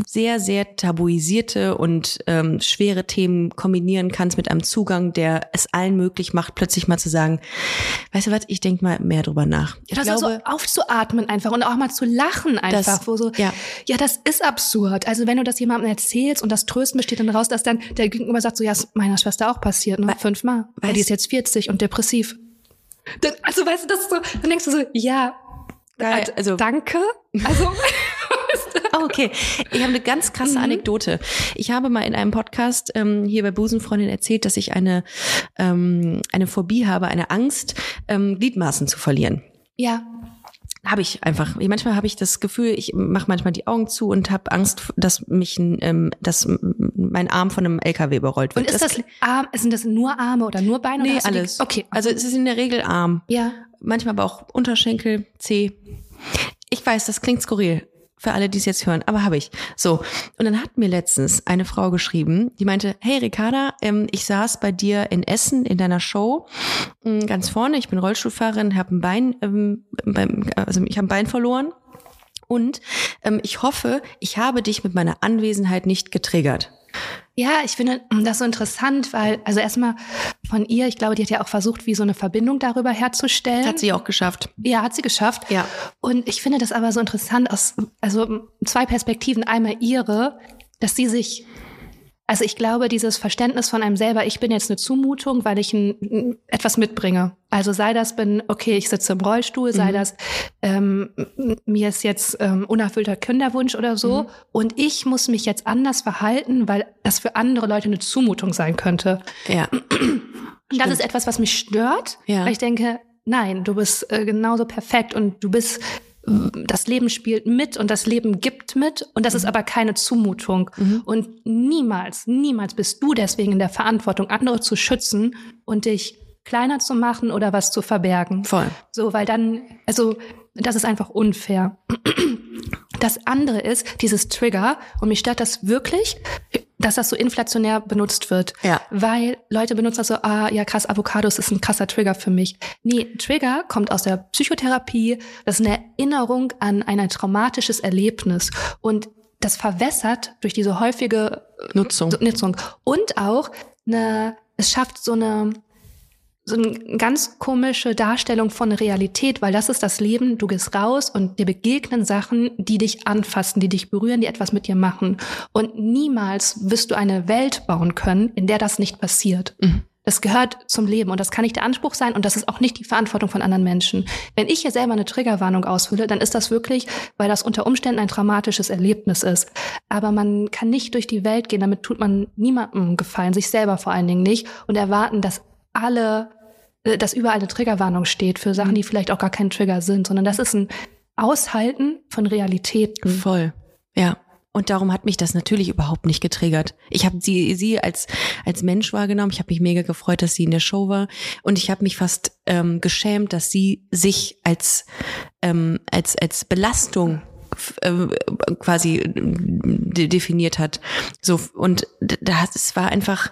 sehr, sehr tabuisierte und ähm, schwere Themen kombinieren kannst mit einem Zugang, der es allen möglich macht, plötzlich mal zu sagen, weißt du was, ich denke mal mehr drüber nach. Ich das ist so aufzuatmen einfach und auch mal zu lachen einfach, Das- wo so, ja. ja. das ist absurd. Also wenn du das jemandem erzählst und das Trösten besteht dann raus, dass dann der Gegenüber sagt so, ja, ist meiner Schwester auch passiert, ne? Fünfmal. Weil die ist jetzt 40 und depressiv. Dann, also weißt du, das ist so, dann denkst du so, ja, Geil, äh, also- danke. Also, Oh, okay. Ich habe eine ganz krasse Anekdote. Ich habe mal in einem Podcast ähm, hier bei Busenfreundin erzählt, dass ich eine, ähm, eine Phobie habe, eine Angst, ähm, Gliedmaßen zu verlieren. ja, Habe ich einfach. Ich- Manchmal habe ich das Gefühl, ich mache manchmal die Augen zu und habe Angst, dass mich, ähm, dass mein Arm von einem LKW überrollt wird. und ist das, Arm, sind das nur Arme oder nur Beine? Nee, alles. Okay. Also es ist in der Regel Arm. ja. Manchmal aber auch Unterschenkel, Zeh. Ich weiß, das klingt skurril für alle, die es jetzt hören, aber habe ich. So, und dann hat mir letztens eine Frau geschrieben, die meinte, hey Ricarda, ähm, ich saß bei dir in Essen in deiner Show mh, ganz vorne, ich bin Rollstuhlfahrerin, habe ein Bein, ähm, also ich habe ein Bein verloren und ähm, ich hoffe, ich habe dich mit meiner Anwesenheit nicht getriggert. Ja, ich finde das so interessant, weil, also erstmal von ihr, ich glaube, die hat ja auch versucht, wie so eine Verbindung darüber herzustellen. Hat sie auch geschafft. Ja, hat sie geschafft. Ja. Und ich finde das aber so interessant aus, also zwei Perspektiven. Einmal ihre, dass sie sich, also ich glaube, dieses Verständnis von einem selber, ich bin jetzt eine Zumutung, weil ich ein, ein, etwas mitbringe. Also sei das, bin, okay, ich sitze im Rollstuhl, sei das, ähm, mir ist jetzt ähm, unerfüllter Kinderwunsch oder so. Und ich muss mich jetzt anders verhalten, weil das für andere Leute eine Zumutung sein könnte. Ja. Und das ist etwas, was mich stört, Ja. weil ich denke, nein, du bist äh, genauso perfekt und du bist, das Leben spielt mit und das Leben gibt mit und das ist aber keine Zumutung. Und niemals, niemals bist du deswegen in der Verantwortung, andere zu schützen und dich kleiner zu machen oder was zu verbergen. Voll. So, weil dann, also das ist einfach unfair. das andere ist dieses Trigger und mich stört das wirklich, dass das so inflationär benutzt wird. Ja. Weil Leute benutzen das so, ah, ja krass, Avocados ist ein krasser Trigger für mich. Nee, Trigger kommt aus der Psychotherapie. Das ist eine Erinnerung an ein traumatisches Erlebnis. Und das verwässert durch diese häufige äh, Nutzung. Nutzung. Und auch eine, es schafft so eine, so eine ganz komische Darstellung von Realität, weil das ist das Leben. Du gehst raus und dir begegnen Sachen, die dich anfassen, die dich berühren, die etwas mit dir machen. Und niemals wirst du eine Welt bauen können, in der das nicht passiert. Das gehört zum Leben und das kann nicht der Anspruch sein und das ist auch nicht die Verantwortung von anderen Menschen. Wenn ich hier selber eine Triggerwarnung ausfülle, dann ist das wirklich, weil das unter Umständen ein traumatisches Erlebnis ist. Aber man kann nicht durch die Welt gehen, damit tut man niemandem gefallen, sich selber vor allen Dingen nicht und erwarten, dass alle, äh, dass überall eine Triggerwarnung steht für Sachen, die vielleicht auch gar kein Trigger sind, sondern das ist ein Aushalten von Realitäten. Voll. Ja. Und darum hat mich das natürlich überhaupt nicht getriggert. Ich habe sie, sie als, als Mensch wahrgenommen. Ich habe mich mega gefreut, dass sie in der Show war. Und ich habe mich fast ähm, geschämt, dass sie sich als, ähm, als, als Belastung quasi äh, de- definiert hat. So und das war einfach,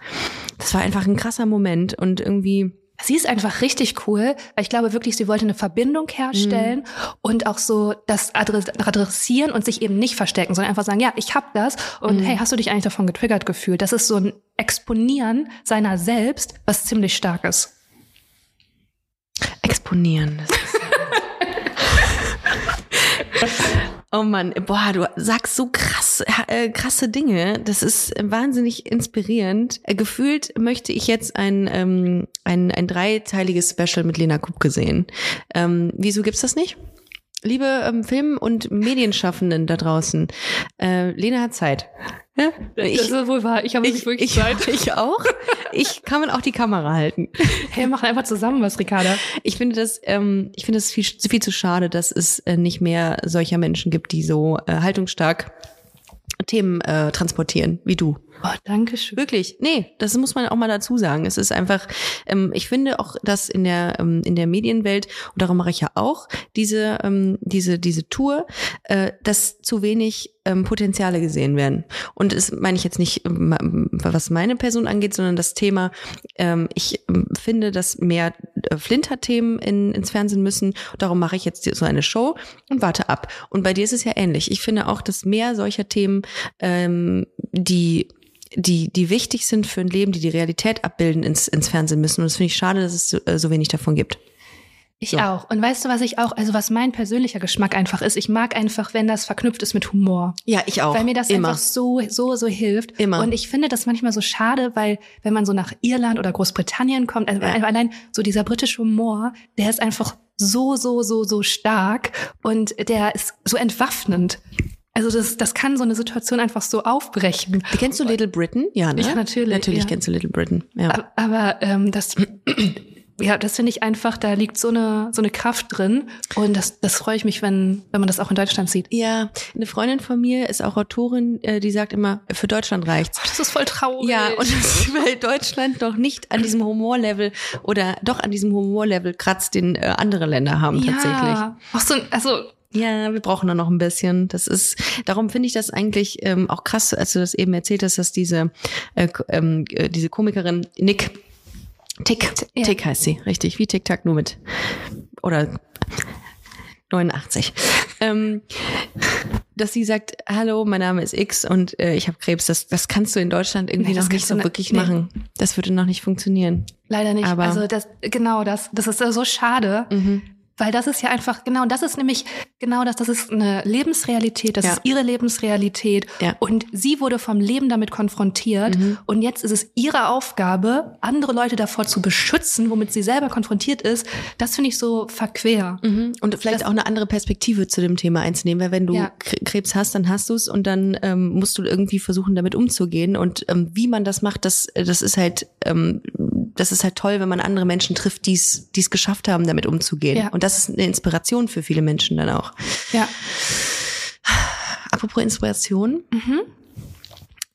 das war einfach ein krasser Moment und irgendwie Sie ist einfach richtig cool, weil ich glaube wirklich, sie wollte eine Verbindung herstellen und auch so das adress adressieren und sich eben nicht verstecken, sondern einfach sagen, ja, ich hab das und hey, hast du dich eigentlich davon getriggert gefühlt? Das ist so ein Exponieren seiner selbst, was ziemlich stark ist. exponieren. Das ist oh Mann, boah, du sagst so krass, äh, krasse Dinge. Das ist wahnsinnig inspirierend. Äh, gefühlt möchte ich jetzt ein, ähm, ein, ein dreiteiliges Special mit Lena Kupke sehen. Ähm, wieso gibt's das nicht? Liebe ähm, Film- und Medienschaffenden da draußen, äh, Lena hat Zeit. Ja? Ich, ist wohl wahr. Ich habe ich, ich, ich auch. Ich kann man auch die Kamera halten. Hey, machen einfach zusammen was, Ricarda. Ich finde das, ähm, ich finde es viel, viel zu schade, dass es äh, nicht mehr solcher Menschen gibt, die so äh, haltungsstark Themen äh, transportieren wie du. Oh, danke schön. Wirklich, nee, das muss man auch mal dazu sagen. Es ist einfach, ähm, ich finde auch, dass in der ähm, in der Medienwelt und darum mache ich ja auch diese ähm, diese diese Tour, äh, dass zu wenig ähm, Potenziale gesehen werden. Und das meine ich jetzt nicht, ähm, was meine Person angeht, sondern das Thema. Ähm, ich ähm, finde, dass mehr äh, Flinter-Themen in, ins Fernsehen müssen. Darum mache ich jetzt so eine Show und warte ab. Und bei dir ist es ja ähnlich. Ich finde auch, dass mehr solcher Themen, ähm, die die, die wichtig sind für ein Leben, die die Realität abbilden, ins, ins Fernsehen müssen. Und das finde ich schade, dass es so, äh, so wenig davon gibt. Ich So. auch. Und weißt du, was ich auch, also was mein persönlicher Geschmack einfach ist? Ich mag einfach, wenn das verknüpft ist mit Humor. Ja, ich auch. Weil mir das Immer. einfach so, so, so hilft. Immer. Und ich finde das manchmal so schade, weil wenn man so nach Irland oder Großbritannien kommt, also Ja. allein so dieser britische Humor, der ist einfach so, so, so, so stark und der ist so entwaffnend. Also das, das kann so eine Situation einfach so aufbrechen. Kennst du Little Britain? Ja, ne? Ja, natürlich, Natürlich ja. kennst du Little Britain. Ja. Aber, aber ähm, das, ja, das finde ich einfach, da liegt so eine, so eine Kraft drin. Und das, das freue ich mich, wenn, wenn man das auch in Deutschland sieht. Ja, eine Freundin von mir ist auch Autorin, äh, die sagt immer, für Deutschland reicht's. Das ist voll traurig. Ja, und das ist, weil Deutschland noch nicht an diesem Humorlevel oder doch an diesem Humorlevel kratzt, den äh, andere Länder haben tatsächlich. Ja. Auch so, ein- also, Ja, wir brauchen da noch ein bisschen. Das ist, darum finde ich das eigentlich ähm, auch krass, als du das eben erzählt hast, dass diese, äh, ähm, äh, diese Komikerin Nick, Tick, Ja. Tick heißt sie, richtig, wie Tic Tac nur mit, oder 89. Ähm, dass sie sagt, hallo, mein Name ist X und äh, ich habe Krebs. Das, das kannst du in Deutschland irgendwie Nee, das noch nicht so ne- wirklich nee. machen. Das würde noch nicht funktionieren. leider nicht. Aber- also das, genau das, das ist so schade. Weil das ist ja einfach, genau, das ist nämlich genau das, das ist eine Lebensrealität, das Ja. ist ihre Lebensrealität. Ja. Und sie wurde vom Leben damit konfrontiert. Und jetzt ist es ihre Aufgabe, andere Leute davor zu beschützen, womit sie selber konfrontiert ist. Das finde ich so verquer. Mhm. Und vielleicht auch eine andere Perspektive zu dem Thema einzunehmen, weil wenn du Ja. Kre- Krebs hast, dann hast du es und dann ähm, musst du irgendwie versuchen, damit umzugehen. Und ähm, wie man das macht, das, das ist halt, ähm, das ist halt toll, wenn man andere Menschen trifft, die es die es geschafft haben, damit umzugehen. Ja. Und das ist eine Inspiration für viele Menschen dann auch. Ja. Apropos Inspiration. Mhm.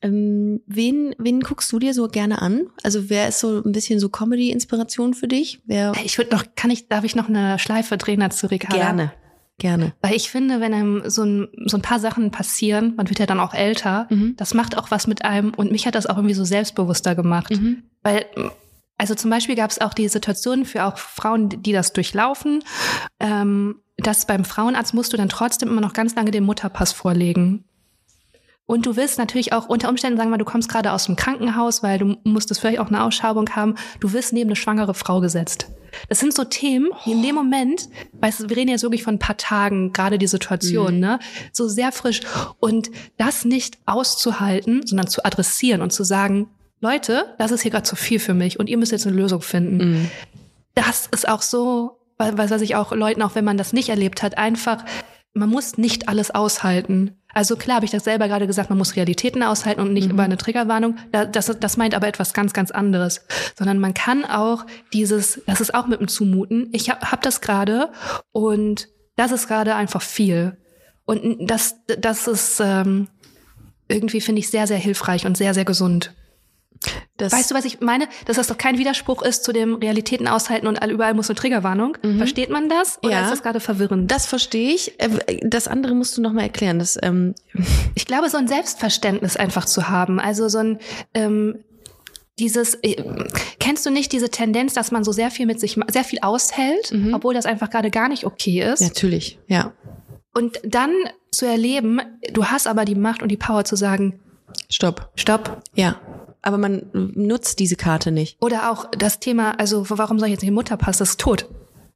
Ähm, wen, wen guckst du dir so gerne an? Also wer ist so ein bisschen so Comedy-Inspiration für dich? Wer Ich würde noch, kann ich, darf ich noch eine Schleife drehen dazu, Ricarda? gerne? Gerne. Weil ich finde, wenn einem so ein, so ein paar Sachen passieren, man wird ja dann auch älter, Mhm. das macht auch was mit einem und mich hat das auch irgendwie so selbstbewusster gemacht. Mhm. Weil, also zum Beispiel gab es auch die Situation für auch Frauen, die das durchlaufen, ähm, dass beim Frauenarzt musst du dann trotzdem immer noch ganz lange den Mutterpass vorlegen. Und du wirst natürlich auch unter Umständen, sagen wir mal, du kommst gerade aus dem Krankenhaus, weil du musstest vielleicht auch eine Ausschabung haben, du wirst neben eine schwangere Frau gesetzt. Das sind so Themen, die in dem Moment, weißt du, wir reden jetzt wirklich von ein paar Tagen, gerade die Situation, ne, so sehr frisch. Und das nicht auszuhalten, sondern zu adressieren und zu sagen, Leute, das ist hier gerade zu viel für mich und ihr müsst jetzt eine Lösung finden. Das ist auch so, was, was ich auch Leuten, auch wenn man das nicht erlebt hat, einfach, man muss nicht alles aushalten. Also klar habe ich das selber gerade gesagt, man muss Realitäten aushalten und nicht über eine Triggerwarnung. Da- Das, das meint aber etwas ganz, ganz anderes. Sondern man kann auch dieses, das ist auch mit dem Zumuten. Ich habe hab das gerade und das ist gerade einfach viel. Und das, das ist ähm, irgendwie, finde ich, sehr, sehr hilfreich und sehr, sehr gesund. Das, Weißt du, was ich meine? Dass das doch kein Widerspruch ist zu dem Realitäten aushalten und all- überall muss eine Triggerwarnung. Versteht man das? Oder Ja. ist das gerade verwirrend? das verstehe ich. Äh, Das andere musst du noch mal erklären. Das, ähm, Ich glaube, so ein Selbstverständnis einfach zu haben. Also so ein ähm, dieses äh, kennst du nicht diese Tendenz, dass man so sehr viel mit sich sehr viel aushält, obwohl das einfach gerade gar nicht okay ist. natürlich, ja. Und dann zu erleben, du hast aber die Macht und die Power zu sagen, Stopp. stopp. Ja. Aber man nutzt diese Karte nicht. Oder auch das Thema, also warum soll ich jetzt nicht Mutterpass? Das ist tot.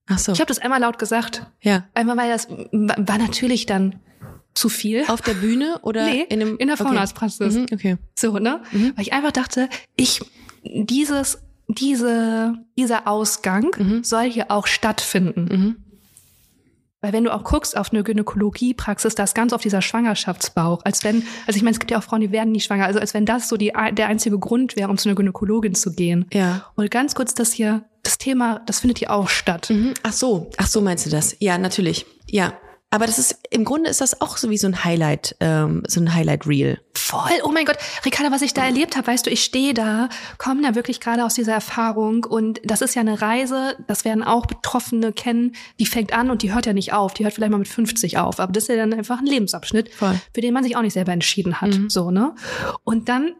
Ach so. Ich habe das einmal laut gesagt. ja. Einmal, weil das war natürlich dann zu viel. Auf der Bühne oder Nee, in, einem, in der okay. Frauenarztpraxis. Mhm, okay. So, ne? Weil ich einfach dachte, ich, dieses, diese, dieser Ausgang soll hier auch stattfinden. Weil wenn du auch guckst auf eine Gynäkologiepraxis, da ist ganz oft dieser Schwangerschaftsbauch. Als wenn, also ich meine, es gibt ja auch Frauen, die werden nicht schwanger. Also als wenn das so die, der einzige Grund wäre, um zu einer Gynäkologin zu gehen. Ja. Und ganz kurz, das hier, das Thema, das findet hier auch statt. Mhm. Ach so, ach so meinst du das? Ja, natürlich. Ja. Aber das ist, im Grunde ist das auch so wie so ein Highlight, ähm, so ein Highlight-Reel. Voll, oh mein Gott, Ricarda, was ich da erlebt habe, weißt du, ich stehe da, komme da wirklich gerade aus dieser Erfahrung und das ist ja eine Reise, das werden auch Betroffene kennen, die fängt an und die hört ja nicht auf, die hört vielleicht mal mit 50 auf, aber das ist ja dann einfach ein Lebensabschnitt, Voll. für den man sich auch nicht selber entschieden hat, so, ne? Und dann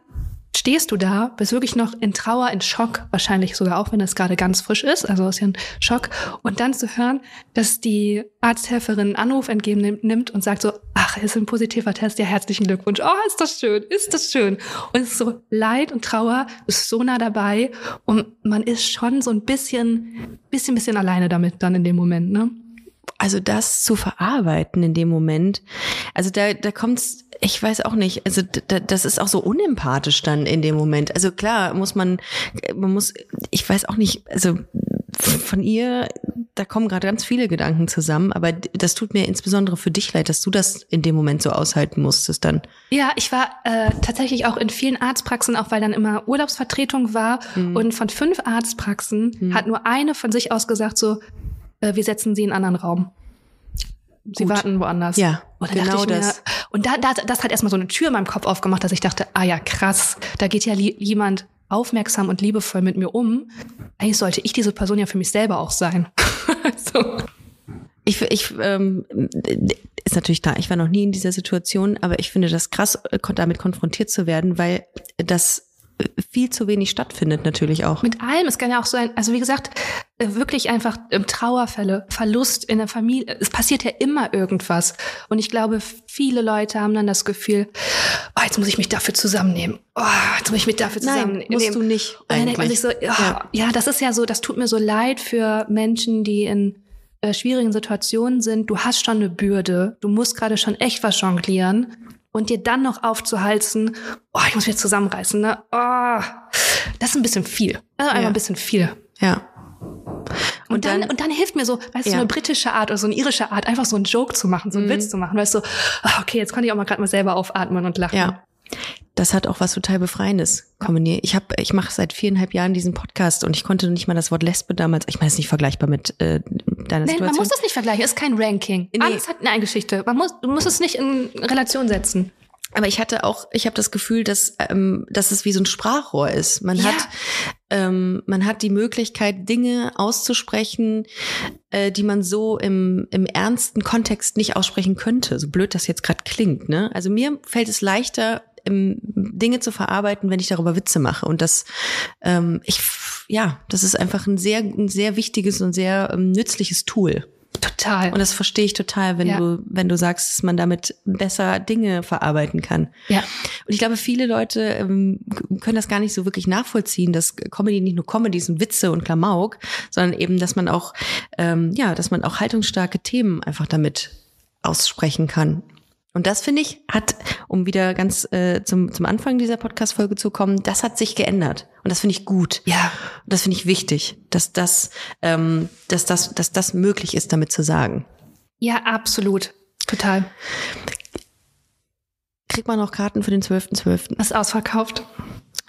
stehst du da, bist wirklich noch in Trauer, in Schock, wahrscheinlich sogar auch, wenn das gerade ganz frisch ist, also ist ja ein Schock. Und dann zu hören, dass die Arzthelferin einen Anruf entgegennimmt und sagt so, ach, ist ein positiver Test, ja, herzlichen Glückwunsch. Oh, ist das schön, ist das schön. Und es ist so Leid und Trauer, ist so nah dabei und man ist schon so ein bisschen, bisschen, bisschen alleine damit dann in dem Moment, ne? Also das zu verarbeiten in dem Moment, also da, da kommt's, ich weiß auch nicht, also da, das ist auch so unempathisch dann in dem Moment. Also klar, muss man, man muss, ich weiß auch nicht, also von ihr, da kommen gerade ganz viele Gedanken zusammen, aber das tut mir insbesondere für dich leid, dass du das in dem Moment so aushalten musstest dann. Ja, ich war äh, tatsächlich auch in vielen Arztpraxen, auch weil dann immer Urlaubsvertretung war. Und von fünf Arztpraxen hat nur eine von sich aus gesagt so, äh, wir setzen sie in einen anderen Raum. Sie Gut. warten woanders. Ja, und dann genau ich mir, das. Und da, da, das hat erstmal so eine Tür in meinem Kopf aufgemacht, dass ich dachte, ah ja, krass, da geht ja jemand aufmerksam und liebevoll mit mir um. Eigentlich sollte ich diese Person ja für mich selber auch sein. so. Ich, ich ähm, ist natürlich klar, ich war noch nie in dieser Situation, aber ich finde das krass, äh, damit konfrontiert zu werden, weil das viel zu wenig stattfindet natürlich auch. Mit allem, es kann ja auch so ein, also wie gesagt, äh, wirklich einfach ähm, Trauerfälle, Verlust in der Familie. Es passiert ja immer irgendwas. Und ich glaube, viele Leute haben dann das Gefühl, oh, jetzt muss ich mich dafür zusammennehmen. Oh, jetzt muss ich mich dafür Nein, zusammennehmen. musst du nicht Und dann denkt man sich so, ja, Ja. ja, das ist ja so, das tut mir so leid für Menschen, die in äh, schwierigen Situationen sind. Du hast schon eine Bürde. Du musst gerade schon echt was jonglieren. Und dir dann noch aufzuhalsen, oh, ich muss mich jetzt zusammenreißen, ne? Oh, das ist ein bisschen viel. Also einfach Ja. ein bisschen viel. Ja. Und, dann, und dann hilft mir so, weißt du, so Ja. Mhm. eine britische Art oder so eine irische Art, einfach so einen Joke zu machen, so einen Witz zu machen, weißt du, so, ah, okay, jetzt konnte ich auch mal gerade mal selber aufatmen und lachen. Ja. Das hat auch was total Befreiendes kombiniert. Ich habe, ich mache seit viereinhalb Jahren diesen Podcast und ich konnte nicht mal das Wort Lesbe damals. Ich meine, es ist nicht vergleichbar mit äh, deiner Nein, Situation. man muss das nicht vergleichen, ist kein Ranking. Nee. Alles hat eine Geschichte. Man muss, du musst es nicht in Relation setzen. Aber ich hatte auch, ich habe das Gefühl, dass, ähm, dass es wie so ein Sprachrohr ist. Man Ja. hat ähm, man hat die Möglichkeit, Dinge auszusprechen, äh, die man so im, im ernsten Kontext nicht aussprechen könnte. So blöd das jetzt gerade klingt. Ne? Also mir fällt es leichter, Dinge zu verarbeiten, wenn ich darüber Witze mache. Und das, ähm, ich, ja, das ist einfach ein sehr, ein sehr wichtiges und sehr ähm, nützliches Tool. Total. Und das verstehe ich total, wenn Ja. du, wenn du sagst, dass man damit besser Dinge verarbeiten kann. ja. Und ich glaube, viele Leute ähm, können das gar nicht so wirklich nachvollziehen, dass Comedy nicht nur Comedy sind Witze und Klamauk, sondern eben, dass man auch, ähm, ja, dass man auch haltungsstarke Themen einfach damit aussprechen kann. Und das finde ich hat, um wieder ganz äh, zum zum Anfang dieser Podcast-Folge zu kommen, das hat sich geändert und das finde ich gut. Ja. Und das finde ich wichtig, dass das, ähm, dass das, dass das möglich ist, damit zu sagen. Ja, absolut. Total. Kriegt man noch Karten für den 12.12.? Das ist ausverkauft.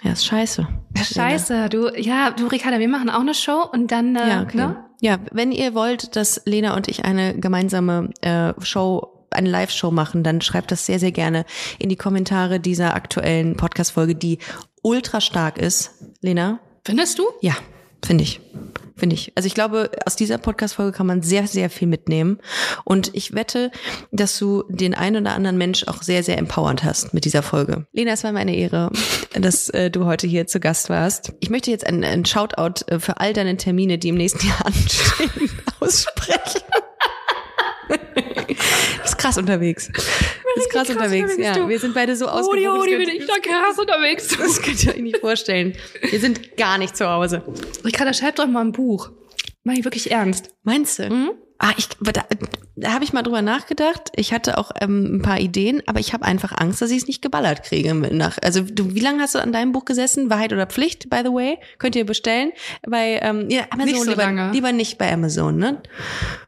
Ja, ist scheiße. Scheiße, du, ja, du, Ricarda, wir machen auch eine Show und dann, äh, Ja, okay. ne? Ja, wenn ihr wollt, dass Lena und ich eine gemeinsame äh, Show, eine Live-Show machen, dann schreibt das sehr, sehr gerne in die Kommentare dieser aktuellen Podcast-Folge, die ultra stark ist. Lena? Findest du? Ja, finde ich. Finde ich. Also ich glaube, aus dieser Podcast-Folge kann man sehr, sehr viel mitnehmen. Und ich wette, dass du den einen oder anderen Mensch auch sehr, sehr empowernd hast mit dieser Folge. Lena, es war mir eine Ehre, dass äh, du heute hier zu Gast warst. Ich möchte jetzt einen, einen Shoutout äh, für all deine Termine, die im nächsten Jahr anstehen, aussprechen. Du bist krass unterwegs. Du bist krass, krass unterwegs. unterwegs, Ja, du. wir sind beide so ausgewogen. Hodi, das bin ich da krass unterwegs. Das könnt ihr euch nicht vorstellen. Wir sind gar nicht zu Hause. Ricarda, schreib doch mal ein Buch. Mach ich wirklich ernst. Meinst du? Mhm. Ah, ich, da, da habe ich mal drüber nachgedacht. Ich hatte auch ähm, ein paar Ideen, aber ich habe einfach Angst, dass ich es nicht geballert kriege. Nach, also du, wie lange hast du an deinem Buch gesessen? Wahrheit oder Pflicht, by the way? Könnt ihr bestellen bei ähm, ja, Amazon Nicht so lieber, lange. lieber nicht bei Amazon, ne?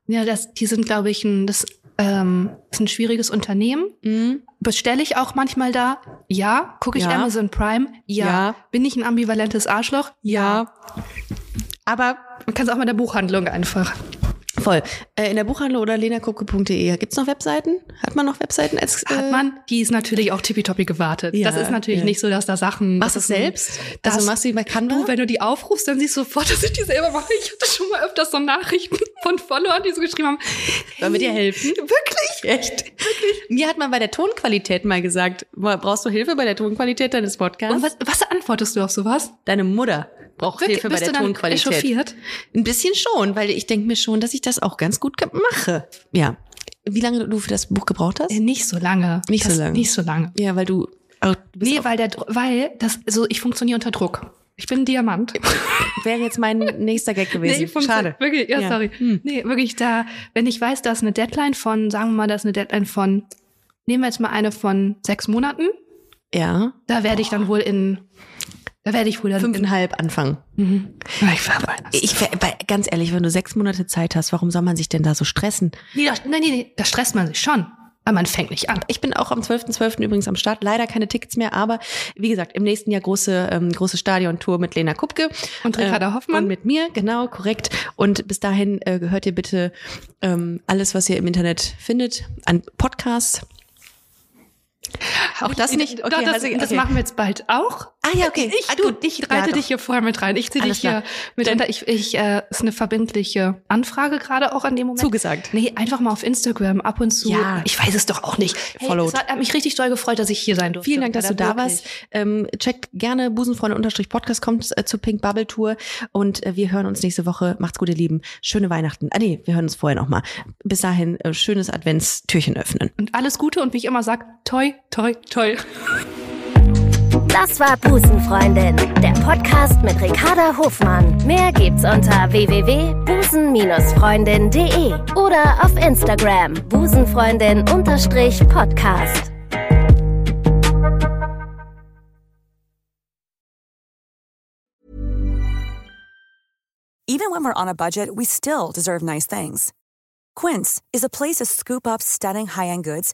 Ja, das, die sind, glaube ich, ein, das ähm, ist ein schwieriges Unternehmen. Mhm. Bestelle ich auch manchmal da? Ja. Gucke ich Ja. Amazon Prime? Ja. Ja. Bin ich ein ambivalentes Arschloch? Ja. Aber Man kann es auch mal in der Buchhandlung einfach. Voll. Äh, in der Buchhandlung oder lenakucke.de. Gibt's noch Webseiten? Hat man noch Webseiten als äh, Hat man, die ist natürlich auch tippitoppi gewartet. Ja, das ist natürlich ja. nicht so, dass da Sachen. Machst du es selbst? Das, also machst du bei Canva? du, wenn du die aufrufst, dann siehst du sofort, dass ich die selber mache. Ich hatte schon mal öfters so Nachrichten von Followern, die so geschrieben haben. Sollen wir dir helfen? Wirklich? Echt? Wirklich? Mir hat man bei der Tonqualität mal gesagt, brauchst du Hilfe bei der Tonqualität deines Podcasts? Und was, was antwortest du auf sowas? Deine Mutter braucht Wirklich? Hilfe bei Bist der du dann Tonqualität. echauffiert? Ein bisschen schon, weil ich denke mir schon, dass ich das auch ganz gut mache. Ja. Wie lange du für das Buch gebraucht hast? Äh, Nicht so lange. Nicht so das, lange. Nicht so lange. Ja, weil du. auch- du Nee, weil der, weil das, so, ich funktioniere unter Druck. Ich bin ein Diamant. wäre jetzt mein nächster Gag gewesen. funktioniere- Schade. Wirklich, ja, Ja. sorry. Hm. Nee, wirklich da, wenn ich weiß, da ist eine Deadline von, sagen wir mal, da ist eine Deadline von, nehmen wir jetzt mal eine von sechs Monaten, Ja. da werde ich dann wohl in, da werde ich wohl dann in, Fünfeinhalb anfangen. Mhm. Ich war Ich, weil, ganz ehrlich, wenn du sechs Monate Zeit hast, warum soll man sich denn da so stressen? Nee, das, nein, nee, nee, da stresst man sich schon. Aber man fängt nicht an. Ich bin auch am 12.12. übrigens am Start. Leider keine Tickets mehr, aber wie gesagt, im nächsten Jahr große, ähm, große Stadiontour mit Lena Kupke. Und Ricarda Äh, Hoffmann. Und mit mir, genau, korrekt. Und bis dahin äh, hört ihr bitte ähm, alles, was ihr im Internet findet, an Podcasts. Auch das nicht? Das, also, das okay. machen wir jetzt bald auch. Ah ja, okay. Ich, Ah, du, ich Ja, reite doch. dich hier vorher mit rein. Ich ziehe dich hier klar. mit runter. Ich, ich, äh, ist eine verbindliche Anfrage gerade auch an dem Moment. Zugesagt. Nee, einfach mal auf Instagram ab und zu. Ja. Ich weiß es doch auch nicht. Hey, Followed. es hat hat mich richtig doll gefreut, dass ich hier sein durfte. Vielen Dank, dass du da warst. Ähm, checkt gerne Busenfreunde-Podcast, kommt äh, zur Pink Bubble Tour und äh, wir hören uns nächste Woche. Macht's gut, ihr Lieben. Schöne Weihnachten. Ah nee, wir hören uns vorher noch mal. Bis dahin, äh, schönes Adventstürchen öffnen. Und alles Gute und wie ich immer sag, toi, toi, toi. Das war Busenfreundin, der Podcast mit Ricarda Hofmann. Mehr gibt's unter www.busen-freundin.de oder auf Instagram busenfreundin-podcast. Even when we're on a budget, we still deserve nice things. Quince is a place to scoop up stunning high-end goods